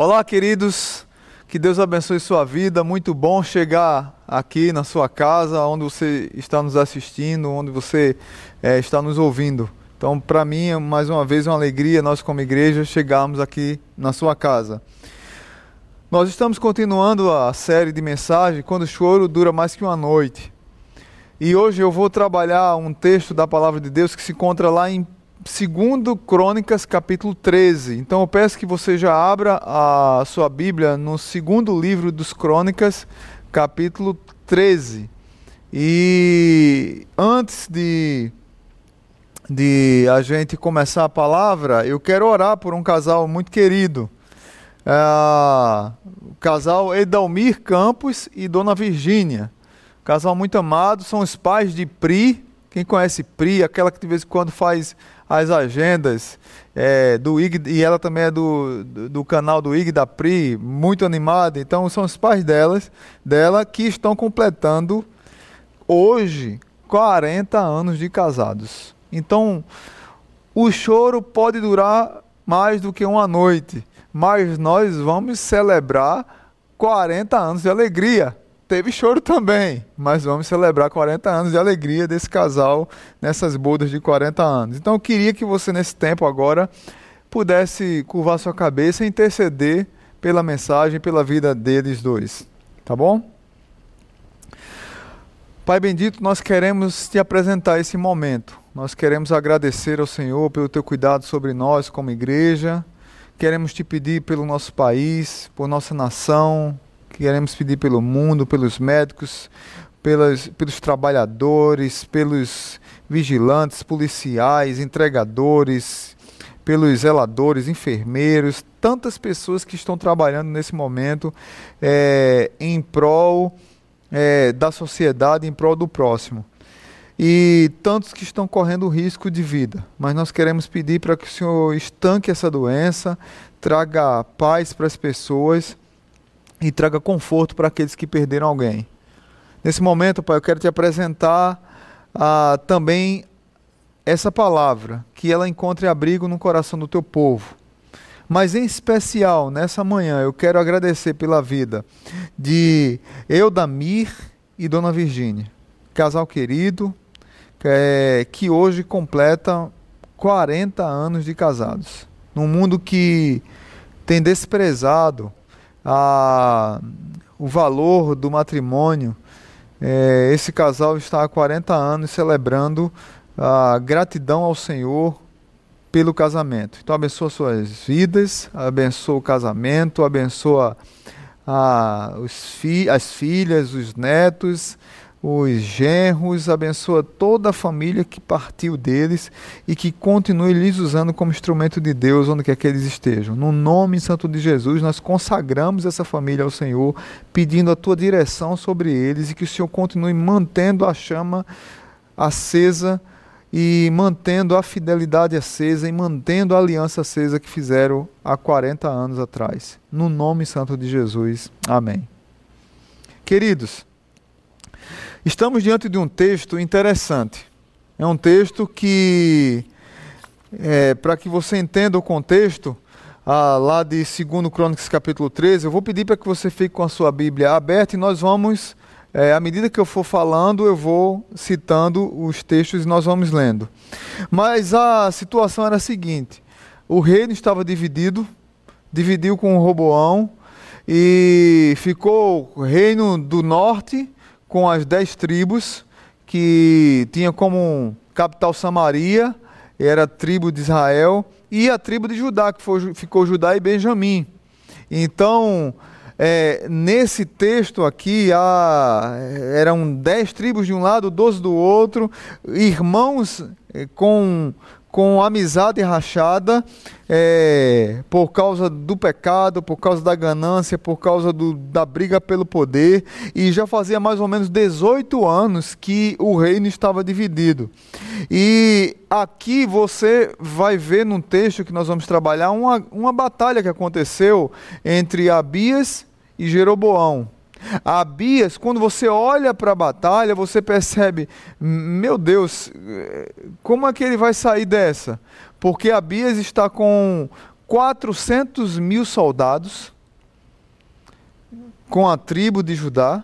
Olá, queridos. Que Deus abençoe sua vida. Muito bom chegar aqui na sua casa, onde você está nos assistindo, onde você é, está nos ouvindo. Então, para mim, mais uma vez, uma alegria nós, como igreja, chegarmos aqui na sua casa. Nós estamos continuando a série de mensagens Quando o choro dura mais que uma noite. E hoje eu vou trabalhar um texto da palavra de Deus que se encontra lá em 2 Crônicas, capítulo 13. Então eu peço que você já abra a sua Bíblia no segundo livro dos Crônicas, capítulo 13. E antes de, de a gente começar a palavra, eu quero orar por um casal muito querido. É, o casal Edalmir Campos e Dona Virgínia. Casal muito amado, são os pais de Pri. Quem conhece Pri, aquela que de vez em quando faz as agendas é, do IG, e ela também é do, do, do, canal do IG da Pri, muito animada. Então são os pais delas, dela que estão completando hoje 40 anos de casados. Então o choro pode durar mais do que uma noite, mas nós vamos celebrar 40 anos de alegria teve choro também, mas vamos celebrar 40 anos de alegria desse casal nessas bodas de 40 anos. Então eu queria que você, nesse tempo agora, pudesse curvar sua cabeça e interceder pela mensagem, pela vida deles dois. Tá bom? Pai bendito, nós queremos te apresentar esse momento. Nós queremos agradecer ao Senhor pelo teu cuidado sobre nós como igreja. Queremos te pedir pelo nosso país, por nossa nação, Queremos pedir pelo mundo, pelos médicos, pelas, pelos trabalhadores, pelos vigilantes, policiais, entregadores, pelos zeladores, enfermeiros, tantas pessoas que estão trabalhando nesse momento é, em prol é, da sociedade, em prol do próximo. E tantos que estão correndo risco de vida. Mas nós queremos pedir para que o Senhor estanque essa doença, traga paz para as pessoas e traga conforto para aqueles que perderam alguém. Nesse momento, Pai, eu quero te apresentar ah, também essa palavra, que ela encontre abrigo no coração do teu povo. Mas em especial, nessa manhã, eu quero agradecer pela vida de Eudamir e Dona Virgínia, casal querido, é, que hoje completa 40 anos de casados. Num mundo que tem desprezado a, o valor do matrimônio. É, esse casal está há 40 anos celebrando a gratidão ao Senhor pelo casamento. Então abençoa suas vidas, abençoa o casamento, abençoa a, os fi as filhas, os netos, os genros, abençoa toda a família que partiu deles e que continue lhes usando como instrumento de Deus onde quer que eles estejam. No nome santo de Jesus, nós consagramos essa família ao Senhor, pedindo a tua direção sobre eles e que o Senhor continue mantendo a chama acesa e mantendo a fidelidade acesa e mantendo a aliança acesa que fizeram há 40 anos atrás. No nome santo de Jesus. Amém. Queridos, Estamos diante de um texto interessante. É um texto que, é, para que você entenda o contexto, ah, lá de 2 Crônicas capítulo 13, eu vou pedir para que você fique com a sua Bíblia aberta e nós vamos, é, à medida que eu for falando, eu vou citando os textos e nós vamos lendo. Mas a situação era a seguinte: o reino estava dividido, dividiu com o Roboão, e ficou o reino do norte com as dez tribos, que tinha como capital Samaria, era a tribo de Israel, e a tribo de Judá, que foi, ficou Judá e Benjamim. Então, é, nesse texto aqui, há, eram dez tribos de um lado, doze do outro, irmãos é, com com amizade rachada é, por causa do pecado, por causa da ganância, por causa do, da briga pelo poder, e já fazia mais ou menos 18 anos que o reino estava dividido. E aqui você vai ver num texto que nós vamos trabalhar uma, uma batalha que aconteceu entre Abias e Jeroboão. Abias, quando você olha para a batalha, você percebe, meu Deus, como é que ele vai sair dessa? Porque Abias está com, 400 mil soldados com a tribo de Judá,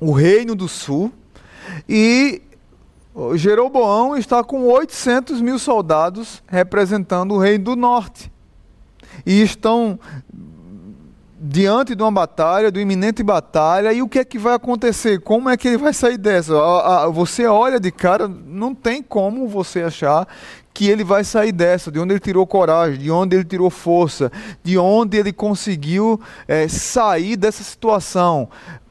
o reino do sul, e Jeroboão está com 800 mil soldados representando o reino do norte. E estão diante de uma batalha, de uma iminente batalha, e o que é que vai acontecer? Como é que ele vai sair dessa? Você olha de cara, não tem como você achar que ele vai sair dessa, de onde ele tirou coragem, de onde ele tirou força, de onde ele conseguiu é, sair dessa situação.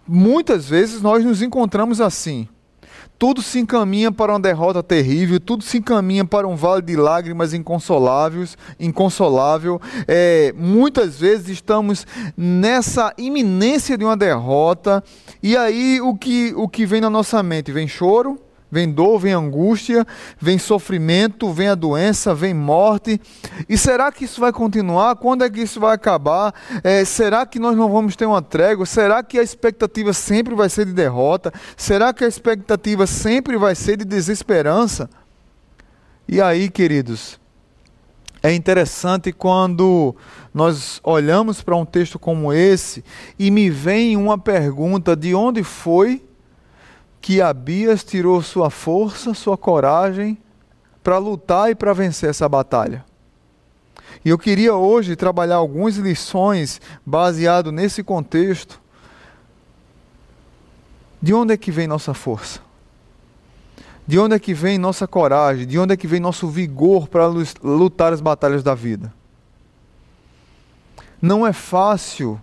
Muitas vezes nós nos encontramos assim tudo se encaminha para uma derrota terrível, tudo se encaminha para um vale de lágrimas inconsoláveis, inconsolável. É, muitas vezes estamos nessa iminência de uma derrota, e aí o que, o que vem na nossa mente? Vem choro, Vem dor, vem angústia, vem sofrimento, vem a doença, vem morte. E será que isso vai continuar? Quando é que isso vai acabar? É, será que nós não vamos ter uma trégua? Será que a expectativa sempre vai ser de derrota? Será que a expectativa sempre vai ser de desesperança? E aí, queridos, é interessante quando nós olhamos para um texto como esse e me vem uma pergunta: de onde foi que Abias tirou sua força, sua coragem para lutar e para vencer essa batalha. E eu queria hoje trabalhar algumas lições baseado nesse contexto. De onde é que vem nossa força? De onde é que vem nossa coragem? De onde é que vem nosso vigor para lutar as batalhas da vida? Não é fácil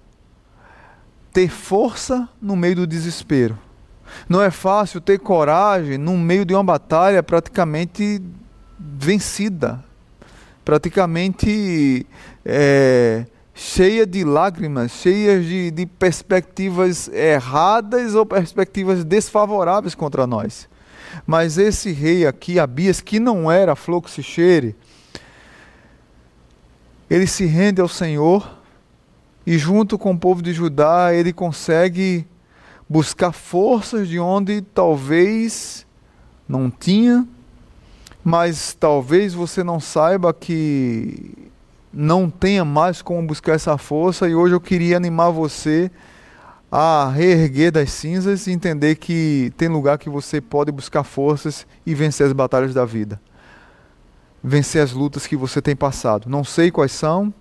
ter força no meio do desespero. Não é fácil ter coragem no meio de uma batalha praticamente vencida, praticamente é, cheia de lágrimas, cheia de, de perspectivas erradas ou perspectivas desfavoráveis contra nós. Mas esse rei aqui, Abias, que não era flor que ele se rende ao Senhor e junto com o povo de Judá ele consegue buscar forças de onde talvez não tinha, mas talvez você não saiba que não tenha mais como buscar essa força e hoje eu queria animar você a reerguer das cinzas e entender que tem lugar que você pode buscar forças e vencer as batalhas da vida. Vencer as lutas que você tem passado. Não sei quais são,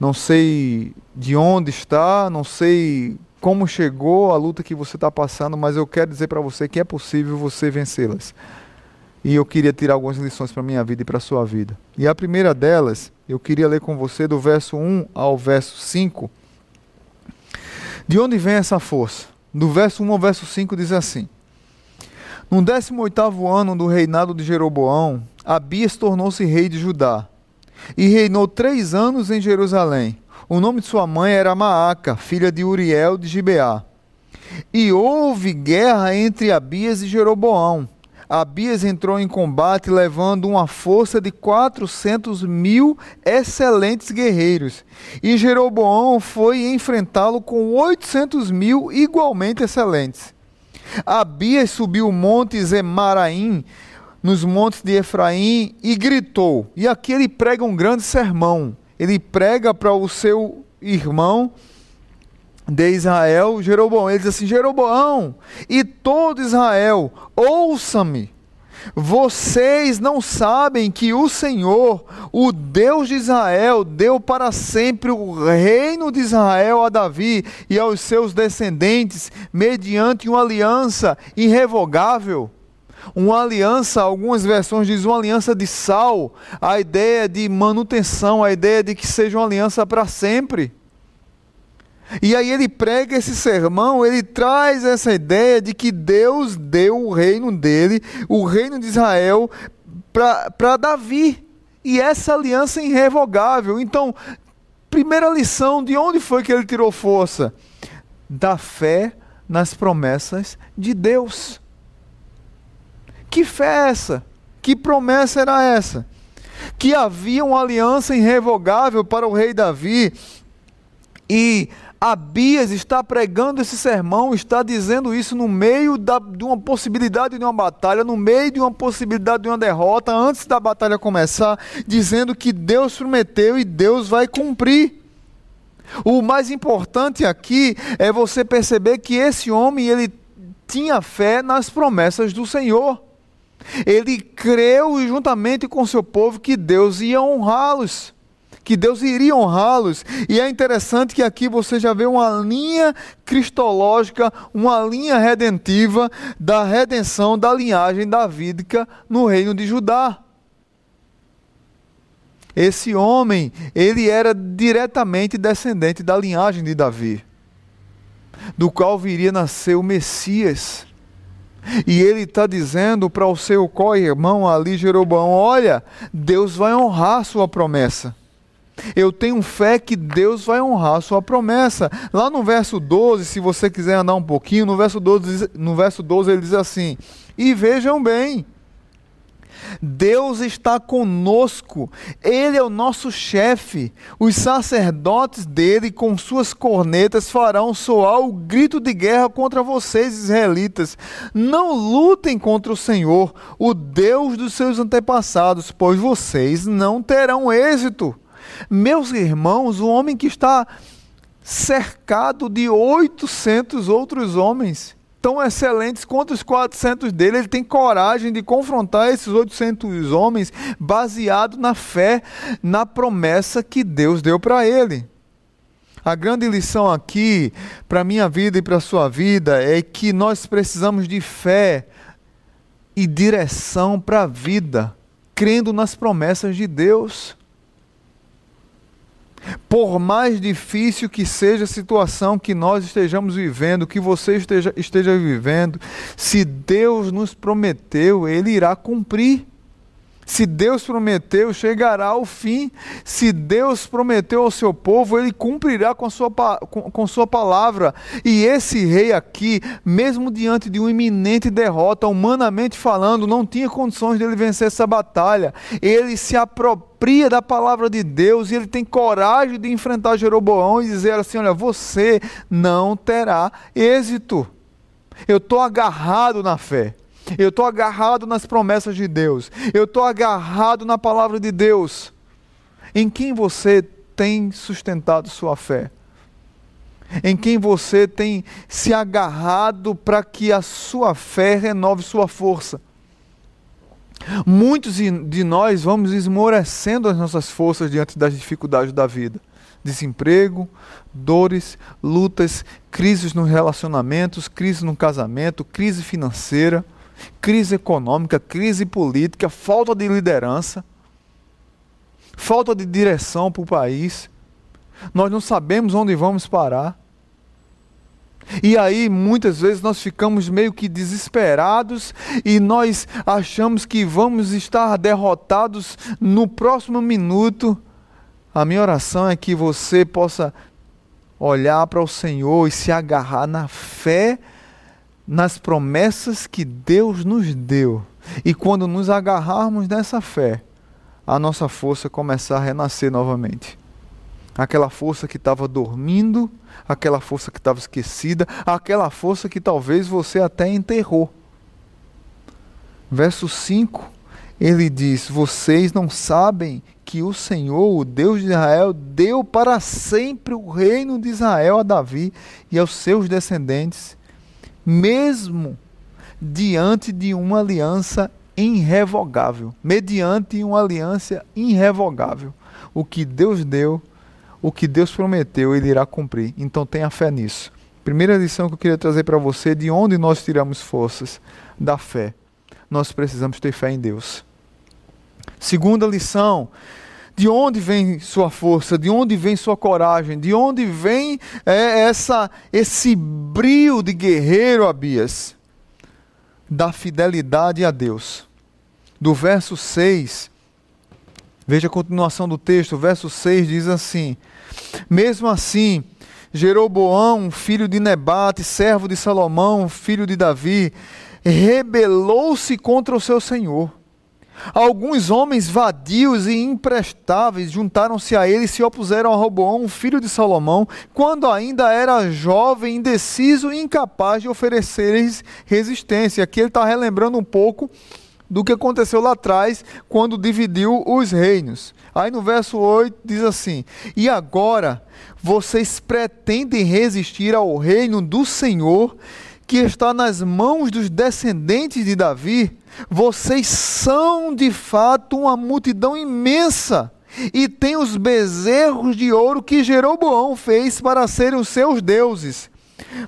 não sei de onde está, não sei como chegou a luta que você está passando, mas eu quero dizer para você que é possível você vencê-las. E eu queria tirar algumas lições para a minha vida e para a sua vida. E a primeira delas, eu queria ler com você do verso 1 ao verso 5. De onde vem essa força? Do verso 1 ao verso 5 diz assim: No 18 ano do reinado de Jeroboão, Abias tornou-se rei de Judá e reinou três anos em Jerusalém. O nome de sua mãe era Maaca, filha de Uriel de Gibeá. E houve guerra entre Abias e Jeroboão. Abias entrou em combate levando uma força de 400 mil excelentes guerreiros. E Jeroboão foi enfrentá-lo com 800 mil igualmente excelentes. Abias subiu o monte Zemaraim, nos montes de Efraim, e gritou. E aqui ele prega um grande sermão ele prega para o seu irmão de Israel, Jeroboão. Ele diz assim: Jeroboão e todo Israel, ouça-me. Vocês não sabem que o Senhor, o Deus de Israel, deu para sempre o reino de Israel a Davi e aos seus descendentes, mediante uma aliança irrevogável? Uma aliança, algumas versões dizem uma aliança de sal, a ideia de manutenção, a ideia de que seja uma aliança para sempre. E aí ele prega esse sermão, ele traz essa ideia de que Deus deu o reino dele, o reino de Israel, para Davi. E essa aliança é irrevogável. Então, primeira lição, de onde foi que ele tirou força? Da fé nas promessas de Deus. Que fé é essa? Que promessa era essa? Que havia uma aliança irrevogável para o rei Davi e Abias está pregando esse sermão, está dizendo isso no meio da, de uma possibilidade de uma batalha, no meio de uma possibilidade de uma derrota, antes da batalha começar, dizendo que Deus prometeu e Deus vai cumprir. O mais importante aqui é você perceber que esse homem ele tinha fé nas promessas do Senhor. Ele creu juntamente com seu povo que Deus ia honrá-los que Deus iria honrá-los. E é interessante que aqui você já vê uma linha cristológica, uma linha redentiva da redenção da linhagem davídica no reino de Judá. Esse homem, ele era diretamente descendente da linhagem de Davi, do qual viria nascer o Messias. E ele está dizendo para o seu co-irmão ali, Jeroboão: Olha, Deus vai honrar sua promessa. Eu tenho fé que Deus vai honrar a sua promessa. Lá no verso 12, se você quiser andar um pouquinho, no verso 12, no verso 12 ele diz assim: E vejam bem, Deus está conosco, Ele é o nosso chefe. Os sacerdotes dele, com suas cornetas, farão soar o grito de guerra contra vocês, israelitas. Não lutem contra o Senhor, o Deus dos seus antepassados, pois vocês não terão êxito. Meus irmãos, o homem que está cercado de 800 outros homens tão excelentes quanto os 400 dele, ele tem coragem de confrontar esses 800 homens baseado na fé, na promessa que Deus deu para ele. A grande lição aqui, para a minha vida e para a sua vida, é que nós precisamos de fé e direção para a vida, crendo nas promessas de Deus. Por mais difícil que seja a situação que nós estejamos vivendo, que você esteja, esteja vivendo, se Deus nos prometeu, Ele irá cumprir. Se Deus prometeu, chegará ao fim. Se Deus prometeu ao seu povo, ele cumprirá com sua, com, com sua palavra. E esse rei aqui, mesmo diante de uma iminente derrota, humanamente falando, não tinha condições de ele vencer essa batalha. Ele se apropria da palavra de Deus e ele tem coragem de enfrentar Jeroboão e dizer assim: Olha, você não terá êxito. Eu estou agarrado na fé. Eu estou agarrado nas promessas de Deus. Eu estou agarrado na palavra de Deus. Em quem você tem sustentado sua fé? Em quem você tem se agarrado para que a sua fé renove sua força? Muitos de nós vamos esmorecendo as nossas forças diante das dificuldades da vida. Desemprego, dores, lutas, crises nos relacionamentos, crise no casamento, crise financeira crise econômica, crise política, falta de liderança, falta de direção para o país. Nós não sabemos onde vamos parar. E aí, muitas vezes, nós ficamos meio que desesperados e nós achamos que vamos estar derrotados no próximo minuto. A minha oração é que você possa olhar para o Senhor e se agarrar na fé nas promessas que Deus nos deu. E quando nos agarrarmos nessa fé, a nossa força começar a renascer novamente. Aquela força que estava dormindo, aquela força que estava esquecida, aquela força que talvez você até enterrou. Verso 5, ele diz: Vocês não sabem que o Senhor, o Deus de Israel, deu para sempre o reino de Israel a Davi e aos seus descendentes mesmo diante de uma aliança irrevogável, mediante uma aliança irrevogável. O que Deus deu, o que Deus prometeu, ele irá cumprir. Então tenha fé nisso. Primeira lição que eu queria trazer para você, de onde nós tiramos forças? Da fé. Nós precisamos ter fé em Deus. Segunda lição, de onde vem sua força? De onde vem sua coragem? De onde vem é, essa, esse brio de guerreiro, Abias? Da fidelidade a Deus. Do verso 6, veja a continuação do texto, o verso 6 diz assim: Mesmo assim, Jeroboão, filho de Nebate, servo de Salomão, filho de Davi, rebelou-se contra o seu senhor Alguns homens vadios e imprestáveis juntaram-se a ele e se opuseram a Roboão, filho de Salomão, quando ainda era jovem, indeciso e incapaz de oferecer resistência. Aqui ele está relembrando um pouco do que aconteceu lá atrás, quando dividiu os reinos. Aí no verso 8 diz assim: E agora vocês pretendem resistir ao reino do Senhor, que está nas mãos dos descendentes de Davi? Vocês são de fato uma multidão imensa e têm os bezerros de ouro que Jeroboão fez para serem os seus deuses.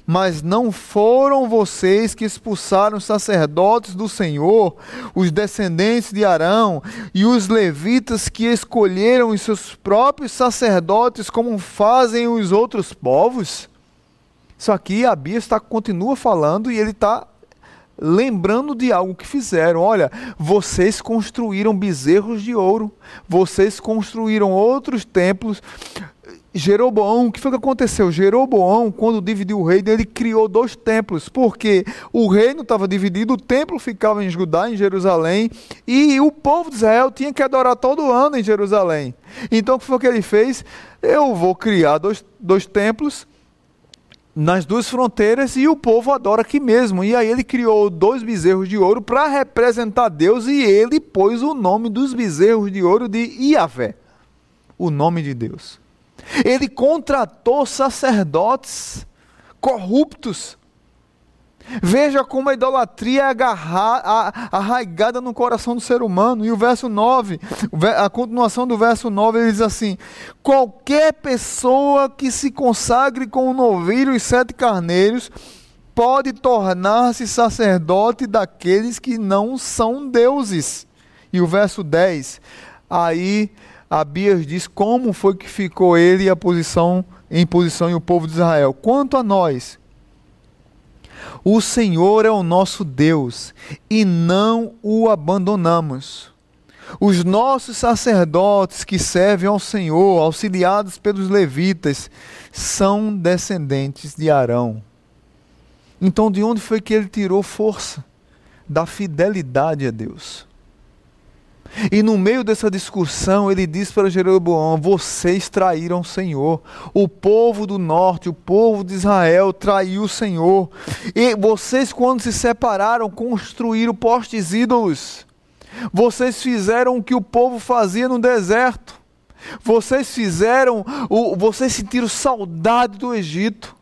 Mas não foram vocês que expulsaram os sacerdotes do Senhor, os descendentes de Arão e os levitas que escolheram os seus próprios sacerdotes, como fazem os outros povos? Isso aqui a Bia está, continua falando e ele está lembrando de algo que fizeram. Olha, vocês construíram bezerros de ouro, vocês construíram outros templos. Jeroboão, o que foi que aconteceu? Jeroboão, quando dividiu o reino, ele criou dois templos, porque o reino estava dividido, o templo ficava em Judá, em Jerusalém, e o povo de Israel tinha que adorar todo ano em Jerusalém. Então, o que foi que ele fez? Eu vou criar dois, dois templos, nas duas fronteiras e o povo adora aqui mesmo. E aí ele criou dois bezerros de ouro para representar Deus e ele pôs o nome dos bezerros de ouro de Iavé, o nome de Deus. Ele contratou sacerdotes corruptos Veja como a idolatria é agarrar, arraigada no coração do ser humano. E o verso 9, a continuação do verso 9, ele diz assim: Qualquer pessoa que se consagre com um novilho e sete carneiros pode tornar-se sacerdote daqueles que não são deuses. E o verso 10, aí Abias diz como foi que ficou ele a posição, em posição e o povo de Israel. Quanto a nós, o Senhor é o nosso Deus e não o abandonamos. Os nossos sacerdotes que servem ao Senhor, auxiliados pelos levitas, são descendentes de Arão. Então, de onde foi que ele tirou força? Da fidelidade a Deus. E no meio dessa discussão, ele diz para Jeroboão: Vocês traíram o Senhor. O povo do norte, o povo de Israel traiu o Senhor. E vocês, quando se separaram, construíram postes ídolos. Vocês fizeram o que o povo fazia no deserto. Vocês fizeram, o, vocês sentiram saudade do Egito.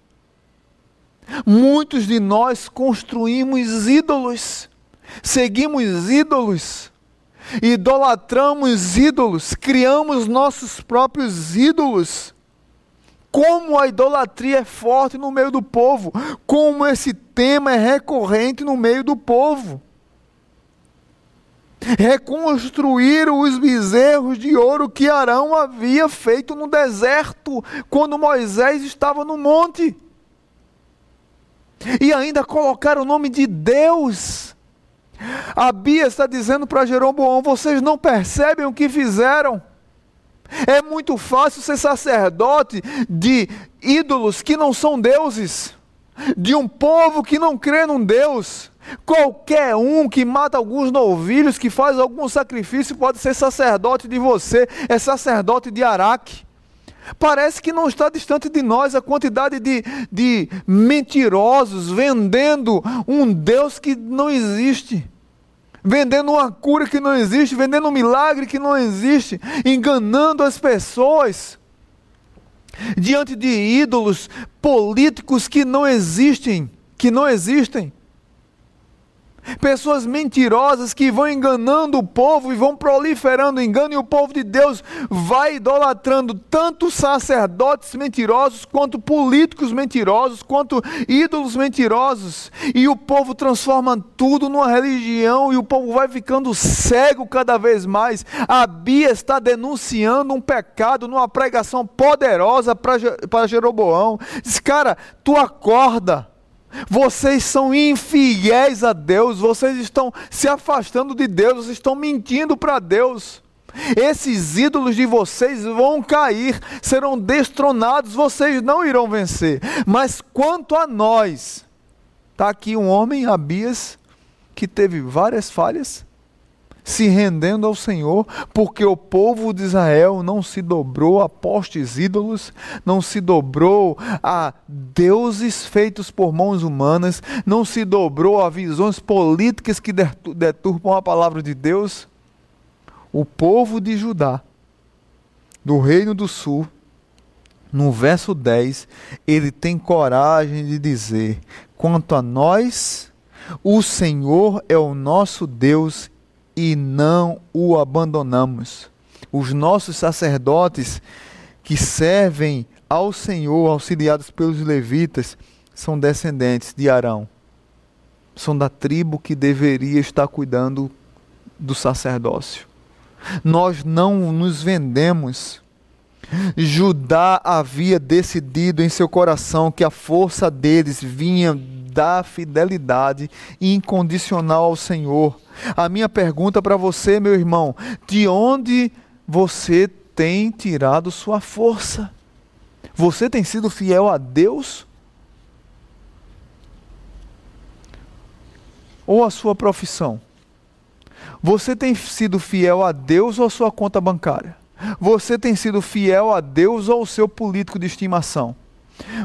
Muitos de nós construímos ídolos, seguimos ídolos idolatramos ídolos, criamos nossos próprios ídolos. Como a idolatria é forte no meio do povo, como esse tema é recorrente no meio do povo. Reconstruíram os bezerros de ouro que Arão havia feito no deserto, quando Moisés estava no monte. E ainda colocaram o nome de Deus a Bia está dizendo para Jeroboão: vocês não percebem o que fizeram. É muito fácil ser sacerdote de ídolos que não são deuses, de um povo que não crê num Deus. Qualquer um que mata alguns novilhos, que faz algum sacrifício, pode ser sacerdote de você, é sacerdote de Araque. Parece que não está distante de nós a quantidade de, de mentirosos vendendo um Deus que não existe, vendendo uma cura que não existe, vendendo um milagre que não existe, enganando as pessoas diante de ídolos políticos que não existem, que não existem. Pessoas mentirosas que vão enganando o povo e vão proliferando engano, e o povo de Deus vai idolatrando tanto sacerdotes mentirosos, quanto políticos mentirosos, quanto ídolos mentirosos, e o povo transforma tudo numa religião, e o povo vai ficando cego cada vez mais. A Bia está denunciando um pecado numa pregação poderosa para Jeroboão. Diz, cara, tu acorda. Vocês são infiéis a Deus, vocês estão se afastando de Deus, vocês estão mentindo para Deus. Esses ídolos de vocês vão cair, serão destronados, vocês não irão vencer. Mas quanto a nós, está aqui um homem, Abias, que teve várias falhas, se rendendo ao Senhor, porque o povo de Israel não se dobrou a postes ídolos, não se dobrou a deuses feitos por mãos humanas, não se dobrou a visões políticas que deturpam a palavra de Deus. O povo de Judá, do Reino do Sul, no verso 10, ele tem coragem de dizer: quanto a nós, o Senhor é o nosso Deus e não o abandonamos. Os nossos sacerdotes que servem ao Senhor, auxiliados pelos levitas, são descendentes de Arão. São da tribo que deveria estar cuidando do sacerdócio. Nós não nos vendemos. Judá havia decidido em seu coração que a força deles vinha da fidelidade incondicional ao Senhor. A minha pergunta para você, meu irmão, de onde você tem tirado sua força? Você tem sido fiel a Deus? Ou a sua profissão? Você tem sido fiel a Deus ou a sua conta bancária? Você tem sido fiel a Deus ou ao seu político de estimação?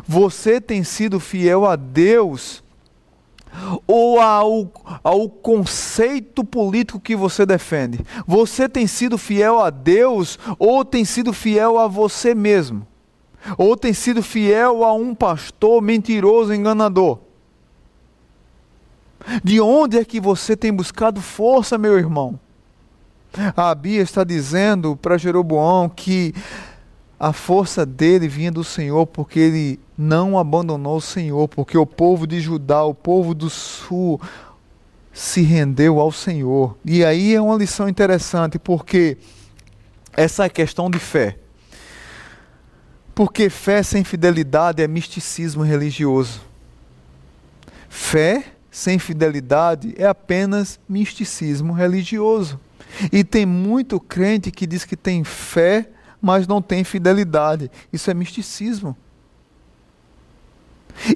Você tem sido fiel a Deus ou ao, ao conceito político que você defende? Você tem sido fiel a Deus ou tem sido fiel a você mesmo? Ou tem sido fiel a um pastor mentiroso, enganador? De onde é que você tem buscado força, meu irmão? A Bia está dizendo para Jeroboão que a força dele vinha do Senhor, porque ele não abandonou o Senhor, porque o povo de Judá, o povo do sul, se rendeu ao Senhor. E aí é uma lição interessante, porque essa é questão de fé. Porque fé sem fidelidade é misticismo religioso. Fé sem fidelidade é apenas misticismo religioso. E tem muito crente que diz que tem fé, mas não tem fidelidade. Isso é misticismo.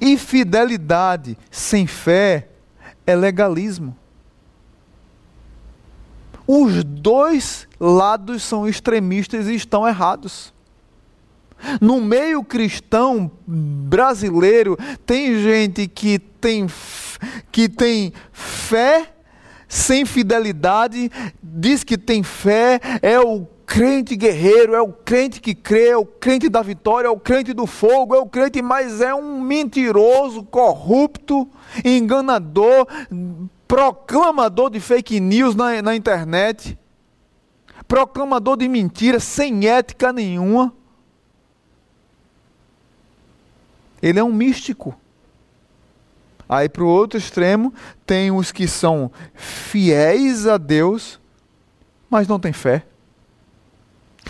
E fidelidade sem fé é legalismo. Os dois lados são extremistas e estão errados. No meio cristão brasileiro, tem gente que tem, que tem fé sem fidelidade, diz que tem fé, é o crente guerreiro, é o crente que crê, é o crente da vitória, é o crente do fogo, é o crente, mas é um mentiroso, corrupto, enganador, proclamador de fake news na, na internet, proclamador de mentiras, sem ética nenhuma. Ele é um místico. Aí para o outro extremo, tem os que são fiéis a Deus, mas não têm fé.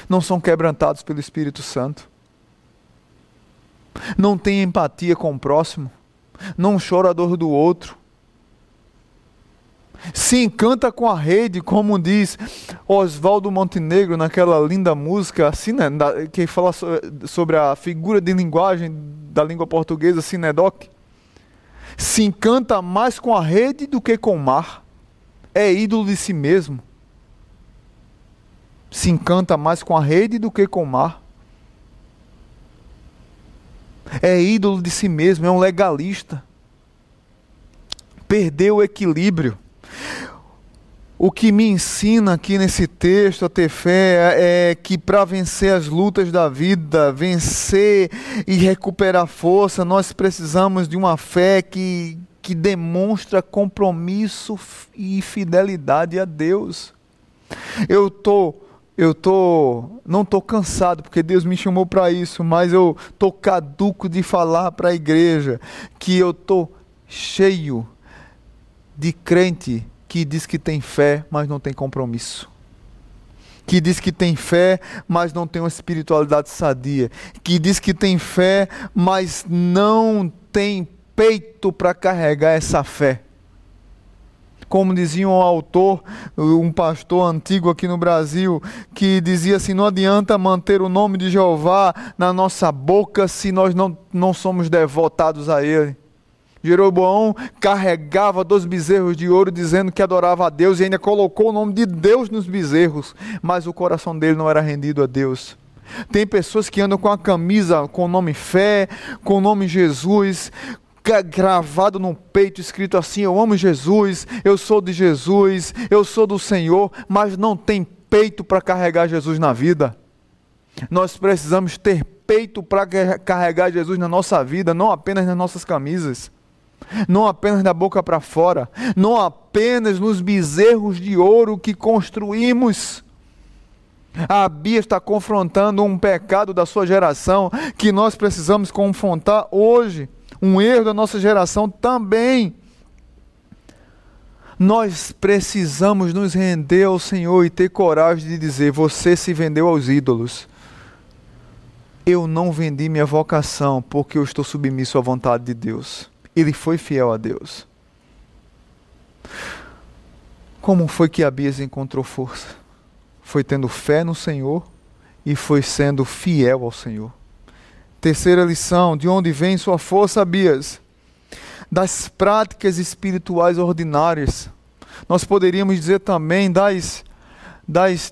Não são quebrantados pelo Espírito Santo. Não têm empatia com o próximo. Não chora a dor do outro. Se encanta com a rede, como diz Oswaldo Montenegro naquela linda música, assim, né, que fala sobre a figura de linguagem da língua portuguesa, Sinedoc se encanta mais com a rede do que com o mar, é ídolo de si mesmo. Se encanta mais com a rede do que com o mar. É ídolo de si mesmo, é um legalista. Perdeu o equilíbrio. O que me ensina aqui nesse texto a ter fé é que para vencer as lutas da vida, vencer e recuperar força, nós precisamos de uma fé que, que demonstra compromisso e fidelidade a Deus. Eu tô eu tô não tô cansado porque Deus me chamou para isso, mas eu tô caduco de falar para a igreja que eu tô cheio de crente que diz que tem fé, mas não tem compromisso. Que diz que tem fé, mas não tem uma espiritualidade sadia. Que diz que tem fé, mas não tem peito para carregar essa fé. Como dizia um autor, um pastor antigo aqui no Brasil, que dizia assim: não adianta manter o nome de Jeová na nossa boca se nós não, não somos devotados a Ele. Jeroboão carregava dois bezerros de ouro dizendo que adorava a Deus e ainda colocou o nome de Deus nos bezerros, mas o coração dele não era rendido a Deus. Tem pessoas que andam com a camisa com o nome fé, com o nome Jesus, gravado no peito, escrito assim: Eu amo Jesus, eu sou de Jesus, eu sou do Senhor, mas não tem peito para carregar Jesus na vida. Nós precisamos ter peito para carregar Jesus na nossa vida, não apenas nas nossas camisas não apenas da boca para fora, não apenas nos bezerros de ouro que construímos. A Bia está confrontando um pecado da sua geração que nós precisamos confrontar hoje, um erro da nossa geração também. Nós precisamos nos render ao Senhor e ter coragem de dizer: Você se vendeu aos ídolos. Eu não vendi minha vocação porque eu estou submisso à vontade de Deus ele foi fiel a Deus. Como foi que Abias encontrou força? Foi tendo fé no Senhor e foi sendo fiel ao Senhor. Terceira lição: de onde vem sua força, Abias? Das práticas espirituais ordinárias. Nós poderíamos dizer também das das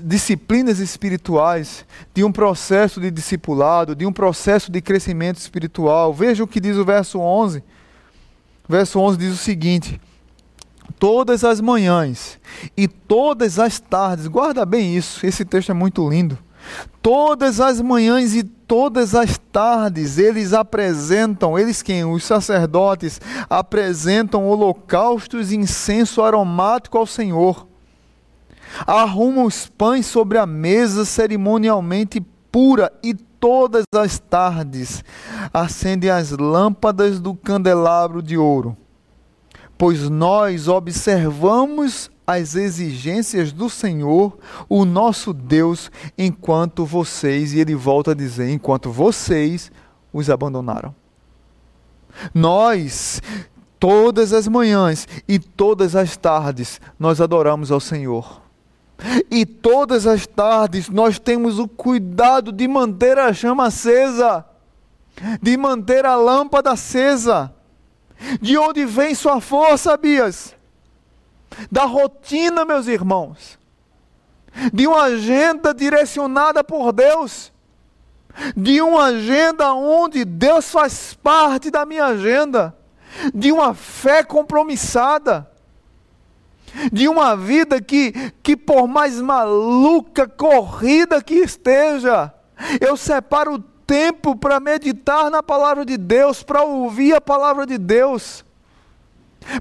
disciplinas espirituais, de um processo de discipulado, de um processo de crescimento espiritual. Veja o que diz o verso 11. O verso 11 diz o seguinte: Todas as manhãs e todas as tardes, guarda bem isso, esse texto é muito lindo. Todas as manhãs e todas as tardes eles apresentam, eles quem? Os sacerdotes apresentam holocaustos e incenso aromático ao Senhor arruma os pães sobre a mesa cerimonialmente pura e todas as tardes acende as lâmpadas do candelabro de ouro. Pois nós observamos as exigências do Senhor, o nosso Deus, enquanto vocês, e ele volta a dizer, enquanto vocês os abandonaram. Nós, todas as manhãs e todas as tardes, nós adoramos ao Senhor. E todas as tardes nós temos o cuidado de manter a chama acesa, de manter a lâmpada acesa. De onde vem sua força, Bias? Da rotina, meus irmãos. De uma agenda direcionada por Deus. De uma agenda onde Deus faz parte da minha agenda. De uma fé compromissada de uma vida que, que por mais maluca, corrida que esteja, eu separo tempo para meditar na palavra de Deus, para ouvir a palavra de Deus,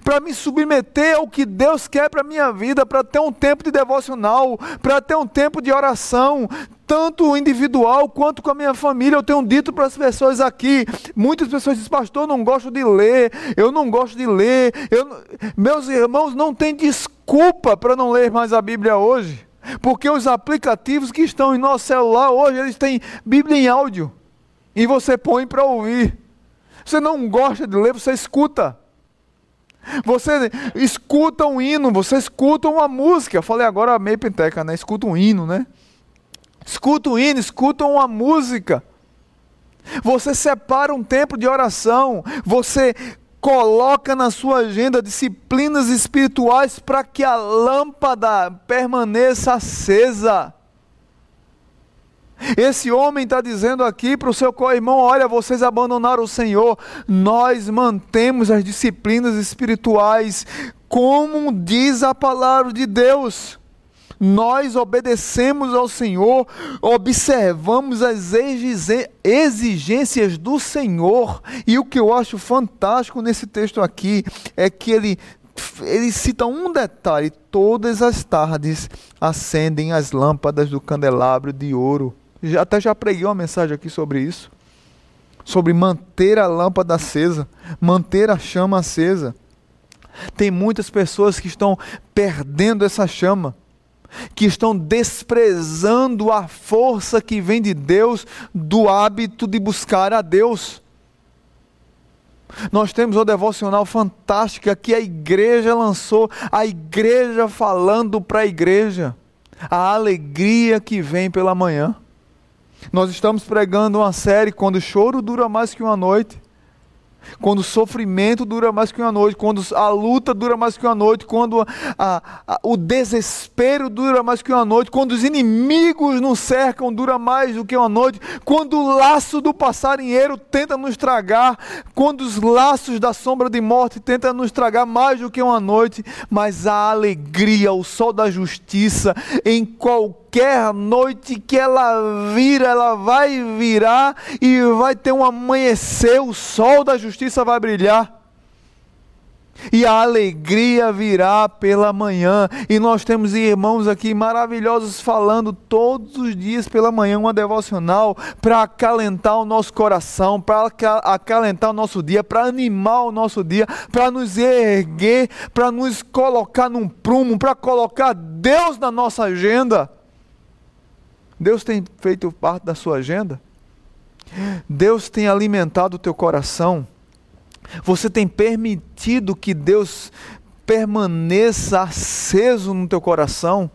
para me submeter ao que Deus quer para a minha vida, para ter um tempo de devocional, para ter um tempo de oração, tanto individual quanto com a minha família. Eu tenho dito para as pessoas aqui, muitas pessoas dizem, pastor, eu não gosto de ler, eu não gosto de ler. Eu... Meus irmãos, não tem desculpa para não ler mais a Bíblia hoje. Porque os aplicativos que estão em nosso celular hoje, eles têm Bíblia em áudio. E você põe para ouvir. Você não gosta de ler, você escuta. Você escuta um hino, você escuta uma música. Eu falei agora meio penteca, né? Escuta um hino, né? escuta um hino, escuta uma música. Você separa um tempo de oração, você coloca na sua agenda disciplinas espirituais para que a lâmpada permaneça acesa. Esse homem está dizendo aqui para o seu co-irmão: olha, vocês abandonaram o Senhor, nós mantemos as disciplinas espirituais, como diz a palavra de Deus nós obedecemos ao Senhor, observamos as exigências do Senhor. E o que eu acho fantástico nesse texto aqui é que ele ele cita um detalhe: todas as tardes acendem as lâmpadas do candelabro de ouro. Até já preguei uma mensagem aqui sobre isso. Sobre manter a lâmpada acesa, manter a chama acesa. Tem muitas pessoas que estão perdendo essa chama que estão desprezando a força que vem de Deus do hábito de buscar a Deus. Nós temos uma devocional fantástica que a igreja lançou, a igreja falando para a igreja, a alegria que vem pela manhã. Nós estamos pregando uma série quando o choro dura mais que uma noite. quando o sofrimento dura mais que uma noite, quando a luta dura mais que uma noite, quando a, a, o desespero dura mais que uma noite, quando os inimigos nos cercam dura mais do que uma noite, quando o laço do passarinheiro tenta nos tragar, quando os laços da sombra de morte tentam nos tragar mais do que uma noite, mas a alegria, o sol da justiça, em qualquer noite que ela vira, ela vai virar e vai ter um amanhecer, o sol da justiça vai brilhar. E a alegria virá pela manhã. E nós temos irmãos aqui maravilhosos falando todos os dias pela manhã uma devocional para acalentar o nosso coração, para acalentar o nosso dia, para animar o nosso dia, para nos erguer, para nos colocar num prumo, para colocar Deus na nossa agenda. Deus tem feito parte da sua agenda? Deus tem alimentado o teu coração? Você tem permitido que Deus permaneça aceso no teu coração?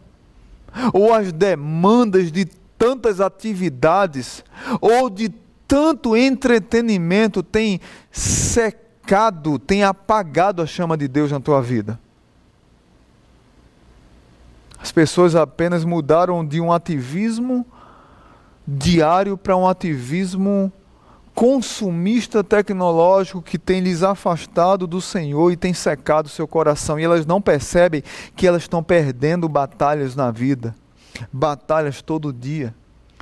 Ou as demandas de tantas atividades, ou de tanto entretenimento têm secado, têm apagado a chama de Deus na tua vida? As pessoas apenas mudaram de um ativismo diário para um ativismo consumista tecnológico que tem lhes afastado do Senhor e tem secado seu coração, e elas não percebem que elas estão perdendo batalhas na vida, batalhas todo dia,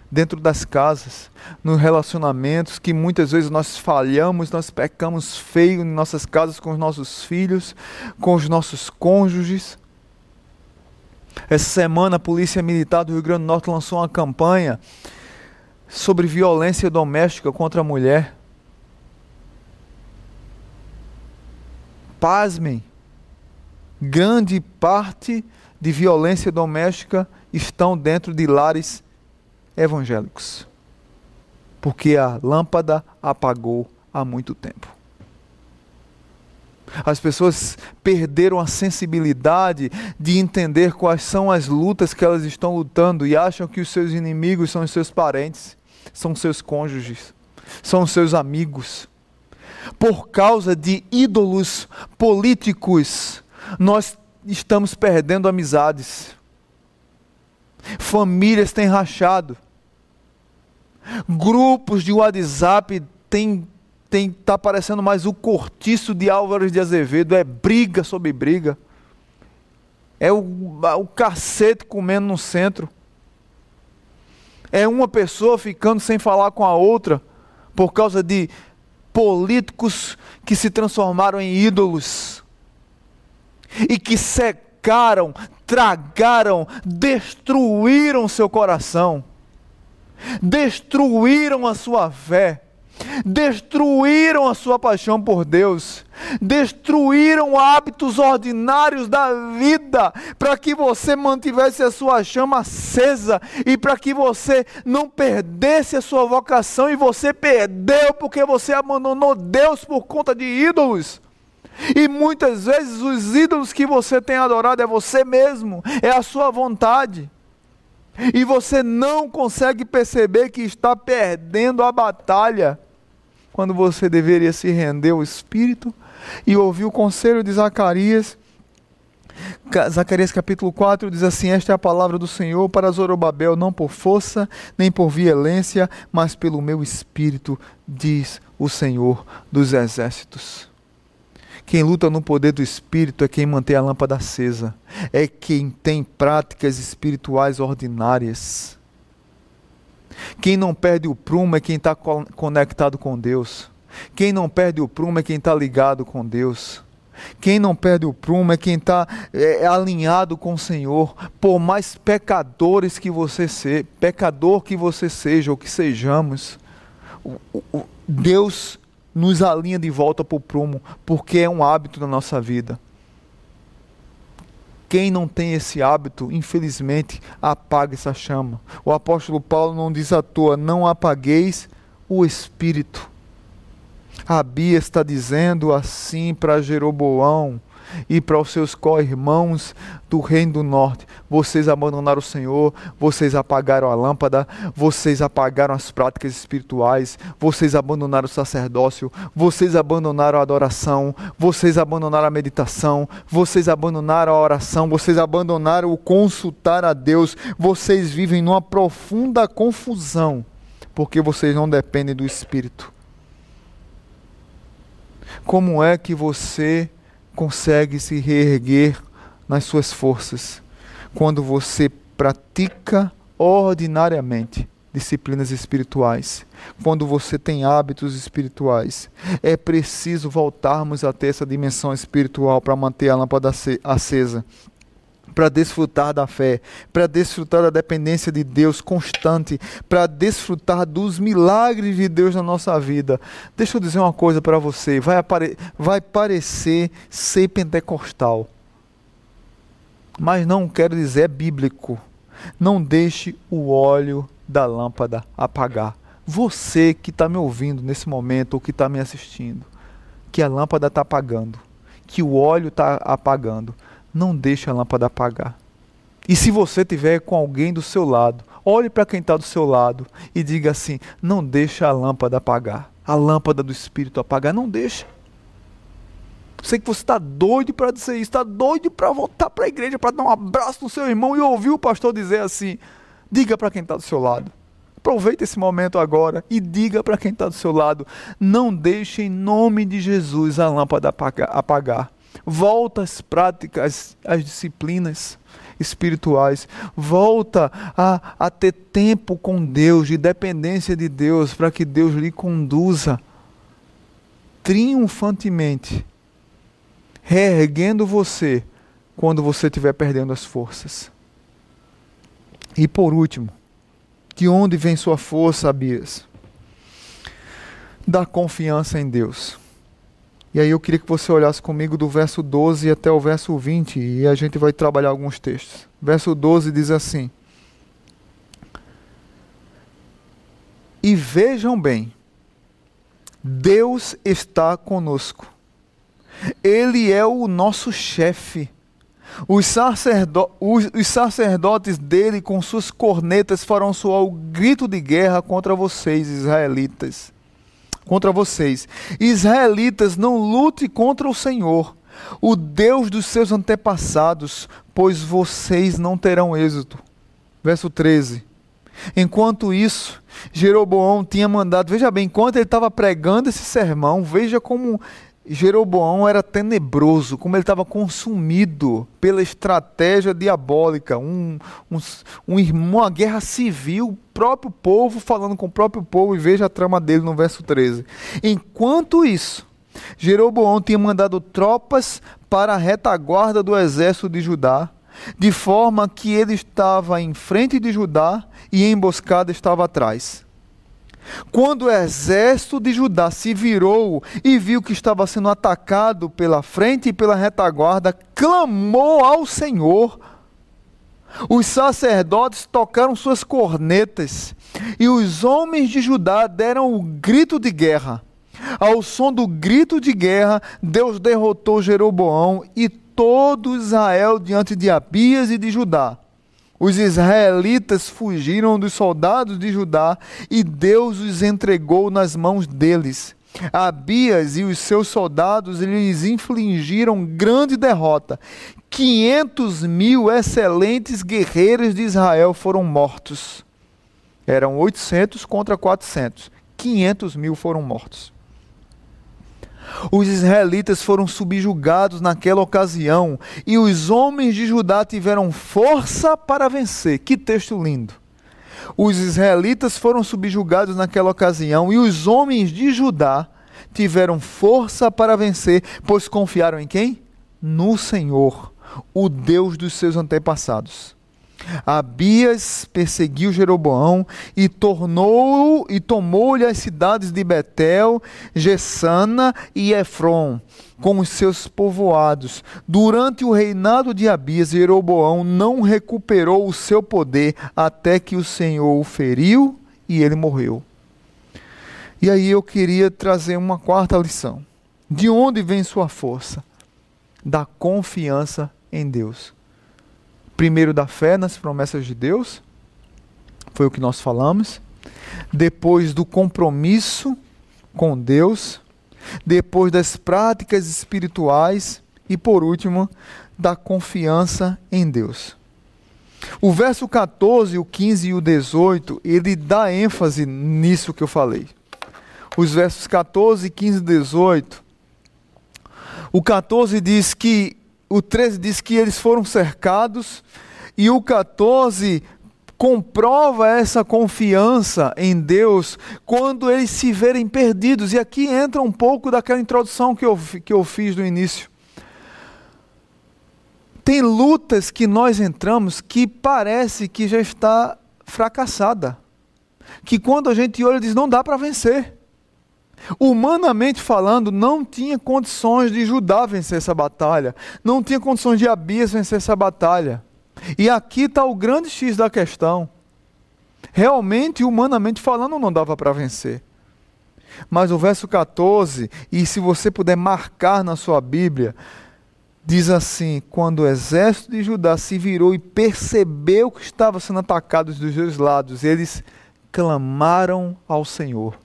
dentro das casas, nos relacionamentos que muitas vezes nós falhamos, nós pecamos feio em nossas casas com os nossos filhos, com os nossos cônjuges. Essa semana a Polícia Militar do Rio Grande do Norte lançou uma campanha sobre violência doméstica contra a mulher. Pasmem, grande parte de violência doméstica estão dentro de lares evangélicos. Porque a lâmpada apagou há muito tempo. As pessoas perderam a sensibilidade de entender quais são as lutas que elas estão lutando e acham que os seus inimigos são os seus parentes são seus cônjuges, são seus amigos. Por causa de ídolos políticos, nós estamos perdendo amizades. Famílias têm rachado. Grupos de WhatsApp têm tem tá parecendo mais o cortiço de Álvares de Azevedo, é briga sobre briga. É o, o cacete comendo no centro é uma pessoa ficando sem falar com a outra por causa de políticos que se transformaram em ídolos e que secaram, tragaram, destruíram seu coração, destruíram a sua fé destruíram a sua paixão por Deus, destruíram hábitos ordinários da vida, para que você mantivesse a sua chama acesa e para que você não perdesse a sua vocação e você perdeu porque você abandonou Deus por conta de ídolos. E muitas vezes os ídolos que você tem adorado é você mesmo, é a sua vontade. E você não consegue perceber que está perdendo a batalha quando você deveria se render ao Espírito e ouvir o conselho de Zacarias. Zacarias capítulo 4 diz assim: Esta é a palavra do Senhor para Zorobabel, não por força, nem por violência, mas pelo meu espírito, diz o Senhor dos exércitos. Quem luta no poder do Espírito é quem mantém a lâmpada acesa, é quem tem práticas espirituais ordinárias. Quem não perde o prumo é quem está conectado com Deus. Quem não perde o prumo é quem está ligado com Deus. Quem não perde o prumo é quem está é, é, alinhado com o Senhor. Por mais pecadores que você seja, pecador que você seja ou que sejamos, o, o, Deus nos alinha de volta para o prumo, porque é um hábito da nossa vida. Quem não tem esse hábito, infelizmente, apaga essa chama. O apóstolo Paulo não diz à toa: não apagueis o espírito. A Bia está dizendo assim para Jeroboão: e para os seus co-irmãos do Reino do Norte. Vocês abandonaram o Senhor, vocês apagaram a lâmpada, vocês apagaram as práticas espirituais, vocês abandonaram o sacerdócio, vocês abandonaram a adoração, vocês abandonaram a meditação, vocês abandonaram a oração, vocês abandonaram o consultar a Deus, vocês vivem numa profunda confusão, porque vocês não dependem do Espírito. Como é que você consegue se reerguer nas suas forças quando você pratica ordinariamente disciplinas espirituais, quando você tem hábitos espirituais. É preciso voltarmos a ter essa dimensão espiritual para manter a lâmpada acesa para desfrutar da fé, para desfrutar da dependência de Deus constante, para desfrutar dos milagres de Deus na nossa vida. Deixa eu dizer uma coisa para você: vai, apare vai parecer ser pentecostal, mas não quero dizer é bíblico. Não deixe o óleo da lâmpada apagar. Você que está me ouvindo nesse momento ou que está me assistindo, que a lâmpada está apagando, que o óleo está apagando não deixe a lâmpada apagar. E se você tiver com alguém do seu lado, olhe para quem está do seu lado e diga assim: não deixe a lâmpada apagar. A lâmpada do Espírito apagar, não deixa. Sei que você está doido para dizer isso, está doido para voltar para a igreja, para dar um abraço no seu irmão e ouvir o pastor dizer assim: diga para quem está do seu lado. Aproveite esse momento agora e diga para quem está do seu lado: não deixe em nome de Jesus a lâmpada apagar volta às práticas, às disciplinas espirituais, volta a, a ter tempo com Deus, de dependência de Deus, para que Deus lhe conduza triunfantemente, reerguendo você quando você estiver perdendo as forças. E por último, de onde vem sua força, Abias? Da confiança em Deus. E aí eu queria que você olhasse comigo do verso 12 até o verso 20 e a gente vai trabalhar alguns textos. Verso 12 diz assim: E vejam bem, Deus está conosco. Ele é o nosso chefe. Os, sacerdo os, sacerdotes dele, com suas cornetas, farão soar o grito de guerra contra vocês, israelitas contra vocês. Israelitas, não lute contra o Senhor, o Deus dos seus antepassados, pois vocês não terão êxito. Verso 13. Enquanto isso, Jeroboão tinha mandado, veja bem, enquanto ele estava pregando esse sermão, veja como Jeroboão era tenebroso, como ele estava consumido pela estratégia diabólica, um, um, um irmão, uma guerra civil, próprio povo falando com o próprio povo, e veja a trama dele no verso 13. Enquanto isso, Jeroboão tinha mandado tropas para a retaguarda do exército de Judá, de forma que ele estava em frente de Judá e a emboscada estava atrás. Quando o exército de Judá se virou e viu que estava sendo atacado pela frente e pela retaguarda, clamou ao Senhor. Os sacerdotes tocaram suas cornetas e os homens de Judá deram o grito de guerra. Ao som do grito de guerra, Deus derrotou Jeroboão e todo Israel diante de Abias e de Judá. Os israelitas fugiram dos soldados de Judá e Deus os entregou nas mãos deles. Abias e os seus soldados lhes infligiram grande derrota. 500 mil excelentes guerreiros de Israel foram mortos. Eram 800 contra 400. 500 mil foram mortos. Os israelitas foram subjugados naquela ocasião e os homens de Judá tiveram força para vencer. Que texto lindo! Os israelitas foram subjugados naquela ocasião e os homens de Judá tiveram força para vencer, pois confiaram em quem? No Senhor, o Deus dos seus antepassados. Abias perseguiu Jeroboão e tornou e tomou-lhe as cidades de Betel, Gessana e Efron, com os seus povoados. Durante o reinado de Abias, Jeroboão não recuperou o seu poder até que o Senhor o feriu e ele morreu. E aí eu queria trazer uma quarta lição. De onde vem sua força? da confiança em Deus. Primeiro, da fé nas promessas de Deus, foi o que nós falamos. Depois, do compromisso com Deus. Depois, das práticas espirituais. E, por último, da confiança em Deus. O verso 14, o 15 e o 18, ele dá ênfase nisso que eu falei. Os versos 14, 15 e 18. O 14 diz que, o 13 diz que eles foram cercados, e o 14 comprova essa confiança em Deus quando eles se verem perdidos. E aqui entra um pouco daquela introdução que eu, que eu fiz no início. Tem lutas que nós entramos que parece que já está fracassada. Que quando a gente olha diz não dá para vencer. Humanamente falando, não tinha condições de Judá vencer essa batalha, não tinha condições de Abias vencer essa batalha. E aqui está o grande X da questão. Realmente, humanamente falando, não dava para vencer. Mas o verso 14, e se você puder marcar na sua Bíblia, diz assim: quando o exército de Judá se virou e percebeu que estava sendo atacado dos dois lados, eles clamaram ao Senhor.